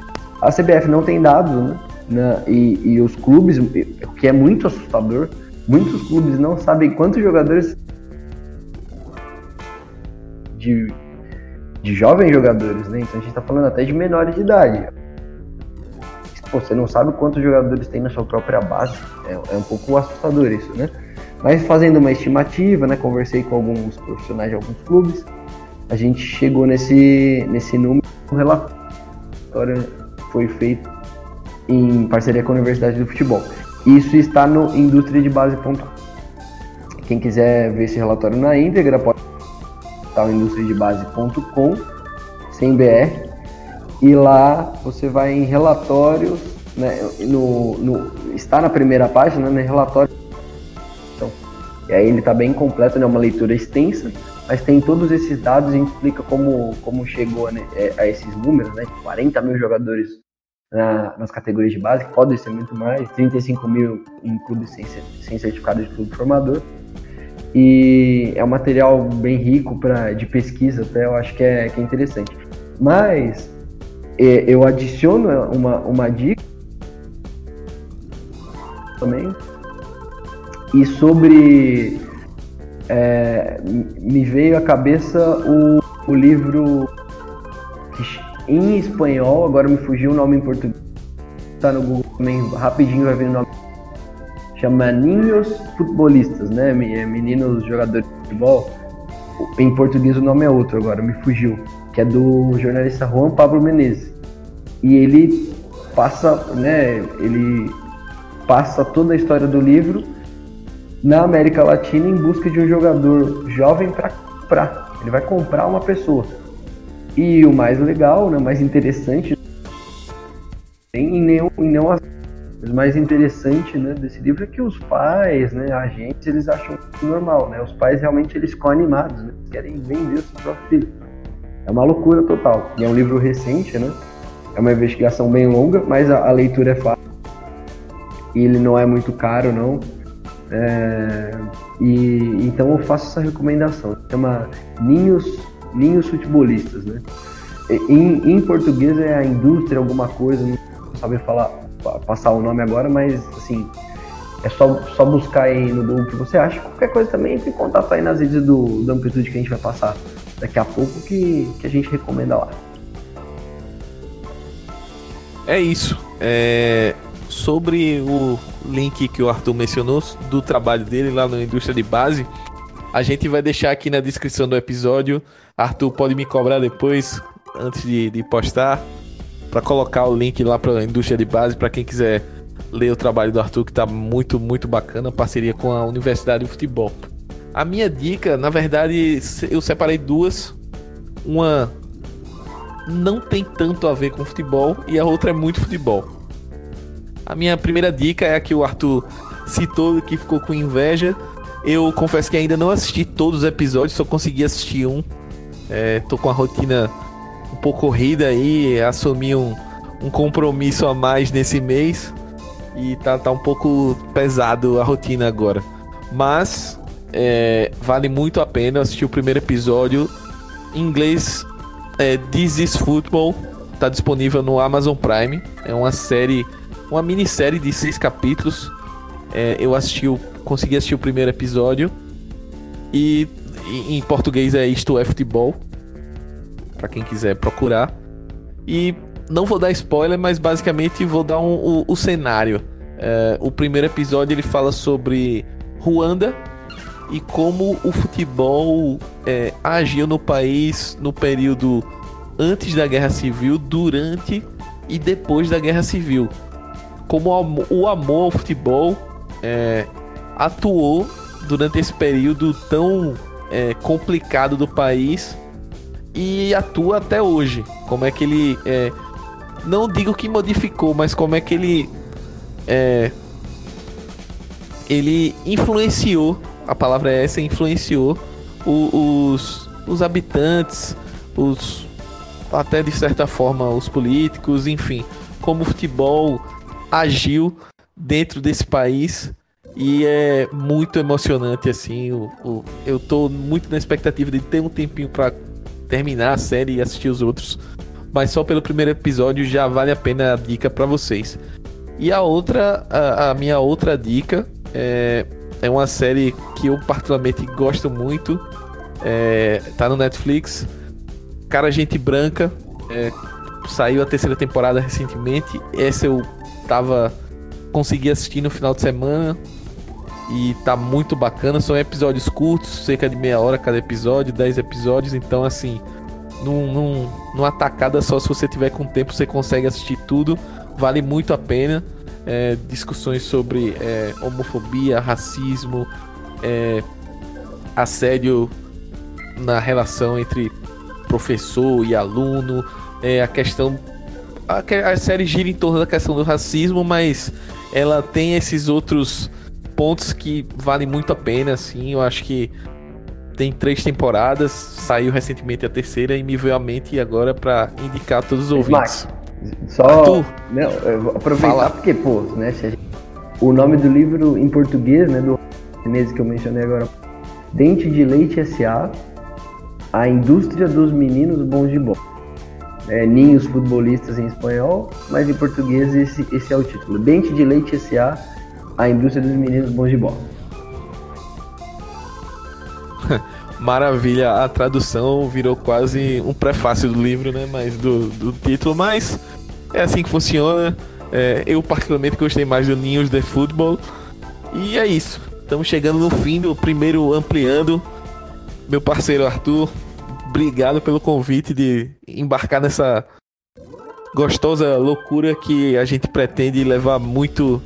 A CBF não tem dados, né? né e, e os clubes, o que é muito assustador, muitos clubes não sabem quantos jogadores de, de jovens jogadores, né? Então a gente está falando até de menores de idade. Você não sabe quantos jogadores tem na sua própria base. É, é um pouco assustador isso, né? Mas fazendo uma estimativa, né, conversei com alguns profissionais de alguns clubes, a gente chegou nesse, nesse número. O relatório foi feito em parceria com a Universidade do Futebol. Isso está no industriadebase.com. quem quiser ver esse relatório na íntegra, pode estar no industriadebase.com, sem BR, e lá você vai em relatórios, né, no, no, está na primeira página, né, relatório. Então, e aí ele está bem completo, né, uma leitura extensa, mas tem todos esses dados e explica como, como chegou né, é, a esses números, né, 40 mil jogadores na, nas categorias de base, que podem ser muito mais, 35 mil em clubes sem, sem certificado de clube formador. E é um material bem rico pra, de pesquisa, até eu acho que é, que é interessante. Mas é, eu adiciono uma, uma dica também. E sobre. É, me veio à cabeça o, o livro que, em espanhol, agora me fugiu o nome em português. Tá no Google também, rapidinho vai vir o nome. Chama Ninhos Futebolistas, né? É meninos jogadores de futebol. Em português o nome é outro agora, me fugiu que é do jornalista Juan Pablo Menezes. E ele passa, né, ele passa toda a história do livro na América Latina em busca de um jogador jovem para comprar. Ele vai comprar uma pessoa. E o mais legal, né, mais interessante, em nenhum, em nenhum o mais interessante né, desse livro é que os pais, né, a gente, eles acham normal, né? Os pais realmente eles ficam animados, né? Querem vender o seu próprio filho. É uma loucura total. E é um livro recente, né? É uma investigação bem longa, mas a, a leitura é fácil. E ele não é muito caro, não. É, e então eu faço essa recomendação. Chama Ninhos, Ninhos Futebolistas, né? Em, em português é a indústria alguma coisa, não saber falar, passar o nome agora, mas assim, é só, só buscar aí no Google que você acha. Qualquer coisa também entre em contato aí nas redes do, do Amplitude que a gente vai passar daqui a pouco que, que a gente recomenda lá. É isso. É... Sobre o link que o Arthur mencionou do trabalho dele lá na indústria de base, a gente vai deixar aqui na descrição do episódio. Arthur pode me cobrar depois, antes de, de postar, para colocar o link lá para a indústria de base para quem quiser ler o trabalho do Arthur, que está muito, muito bacana, parceria com a Universidade de Futebol. A minha dica, na verdade, eu separei duas. Uma não tem tanto a ver com futebol e a outra é muito futebol. A minha primeira dica é a que o Arthur citou que ficou com inveja. Eu confesso que ainda não assisti todos os episódios, só consegui assistir um. É, tô com a rotina um pouco corrida aí, assumi um, um compromisso a mais nesse mês e tá, tá um pouco pesado a rotina agora. Mas é, vale muito a pena assistir o primeiro episódio. Em inglês, é, This is Football. Está disponível no Amazon Prime. É uma série, uma minissérie de seis capítulos. É, eu assisti, o, consegui assistir o primeiro episódio. E em português é Isto é Futebol. Para quem quiser procurar. E não vou dar spoiler, mas basicamente vou dar um, o, o cenário. É, o primeiro episódio ele fala sobre Ruanda, e como o futebol é, agiu no país no período antes da Guerra Civil, durante e depois da Guerra Civil. Como o amor ao futebol é, atuou durante esse período tão é, complicado do país e atua até hoje. Como é que ele. É, não digo que modificou, mas como é que ele. É, ele influenciou a palavra é essa, influenciou o, os, os habitantes, os até de certa forma os políticos, enfim, como o futebol agiu dentro desse país e é muito emocionante assim. O, o, eu tô muito na expectativa de ter um tempinho para terminar a série e assistir os outros, mas só pelo primeiro episódio já vale a pena a dica para vocês. E a outra, a, a minha outra dica é é uma série que eu particularmente gosto muito. É, tá no Netflix. Cara Gente Branca. É, saiu a terceira temporada recentemente. Essa eu tava. Consegui assistir no final de semana. E tá muito bacana. São episódios curtos, cerca de meia hora cada episódio, 10 episódios. Então, assim, num, num, numa tacada só, se você tiver com tempo, você consegue assistir tudo. Vale muito a pena é, discussões sobre é, homofobia, racismo, é, assédio na relação entre professor e aluno, é, a questão. A, a série gira em torno da questão do racismo, mas ela tem esses outros pontos que valem muito a pena, assim. Eu acho que tem três temporadas, saiu recentemente a terceira e me veio à mente agora para indicar a todos os ouvintes. Só Arthur, não, aproveitar fala. porque, pô, né, o nome do livro em português, né, do chinês que eu mencionei agora, Dente de Leite S.A., a indústria dos meninos bons de bola. É, ninhos futebolistas em espanhol, mas em português esse, esse é o título. Dente de Leite S.A., a indústria dos meninos bons de bola. Maravilha, a tradução virou quase um prefácio do livro, né? Mas do, do título, mas é assim que funciona. É, eu particularmente gostei mais do Ninhos de Futebol. E é isso. Estamos chegando no fim do primeiro ampliando. Meu parceiro Arthur, obrigado pelo convite de embarcar nessa gostosa loucura que a gente pretende levar muito,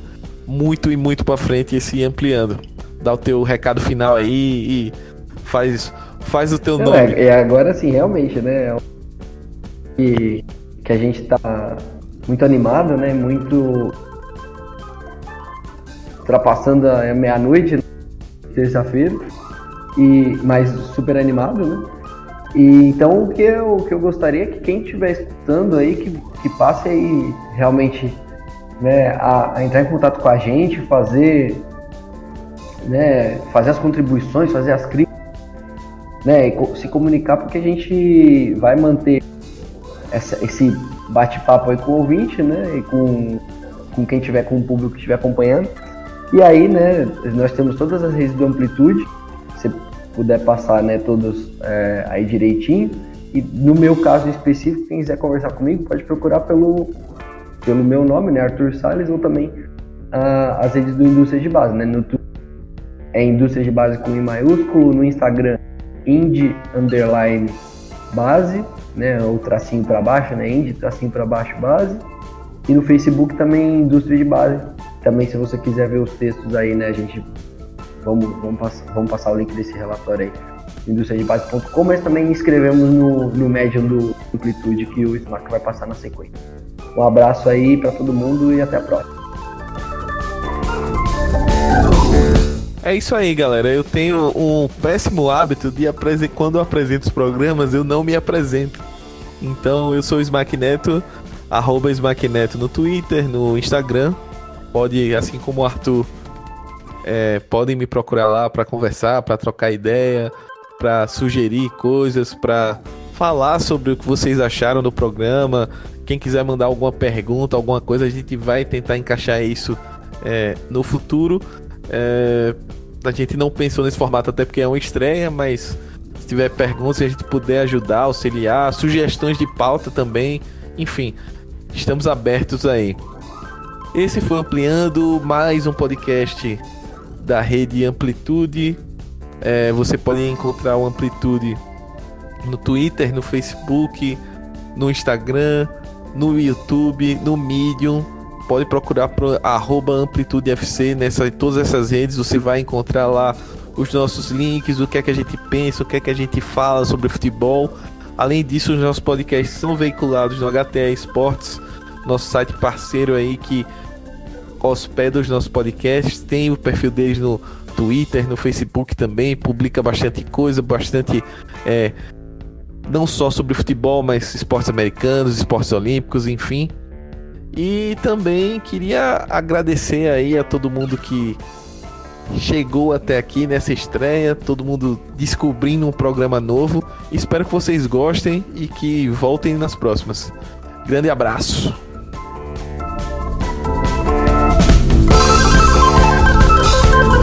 muito e muito para frente esse ampliando. Dá o teu recado final aí e faz, faz o teu Não, nome. É, é, agora sim, realmente, né? Que, que a gente tá muito animado, né? Muito ultrapassando a meia-noite, terça-feira, e mais super animado, né? E então o que eu, o que eu gostaria é que quem estiver escutando aí, que, que passe aí realmente né, a, a, entrar em contato com a gente, fazer, né, fazer as contribuições, fazer as críticas né, se comunicar porque a gente vai manter essa, esse bate-papo aí com o ouvinte, né, e com, com quem tiver, com o público que estiver acompanhando. E aí, né, nós temos todas as redes do Amplitude, se puder passar, né, todos é, aí direitinho. E no meu caso específico, quem quiser conversar comigo, pode procurar pelo, pelo meu nome, né, Arthur Salles, ou também ah, as redes do Indústria de Base, né, no é Indústria de Base com I maiúsculo, no Instagram indie underline base, né, o tracinho para baixo, né, indie tracinho para baixo base. E no Facebook também indústria de base. Também se você quiser ver os textos aí, né, a gente vamos vamos passar, vamos passar o link desse relatório aí industriadebase.com, mas também inscrevemos no, no Medium do Amplitude que o Smack vai passar na sequência. Um abraço aí para todo mundo e até a próxima. É isso aí, galera. Eu tenho um péssimo hábito de. Quando eu apresento os programas, eu não me apresento. Então, eu sou o Smack Neto, arroba Smack Neto no Twitter, no Instagram. Pode, assim como o Arthur, é, podem me procurar lá para conversar, para trocar ideia, para sugerir coisas, para falar sobre o que vocês acharam do programa. Quem quiser mandar alguma pergunta, alguma coisa, a gente vai tentar encaixar isso é, no futuro. É, a gente não pensou nesse formato até porque é uma estreia, mas se tiver perguntas, se a gente puder ajudar, auxiliar, sugestões de pauta também, enfim, estamos abertos aí. Esse foi Ampliando, mais um podcast da rede Amplitude. É, você pode encontrar o Amplitude no Twitter, no Facebook, no Instagram, no YouTube, no Medium pode procurar por arroba AmplitudeFC nessa, todas essas redes, você vai encontrar lá os nossos links, o que é que a gente pensa, o que é que a gente fala sobre futebol. Além disso, os nossos podcasts são veiculados no HTE Esportes, nosso site parceiro aí que hospeda os nossos podcasts. Tem o perfil deles no Twitter, no Facebook também, publica bastante coisa, bastante. É, não só sobre futebol, mas esportes americanos, esportes olímpicos, enfim. E também queria agradecer aí a todo mundo que chegou até aqui nessa estreia, todo mundo descobrindo um programa novo. Espero que vocês gostem e que voltem nas próximas. Grande abraço.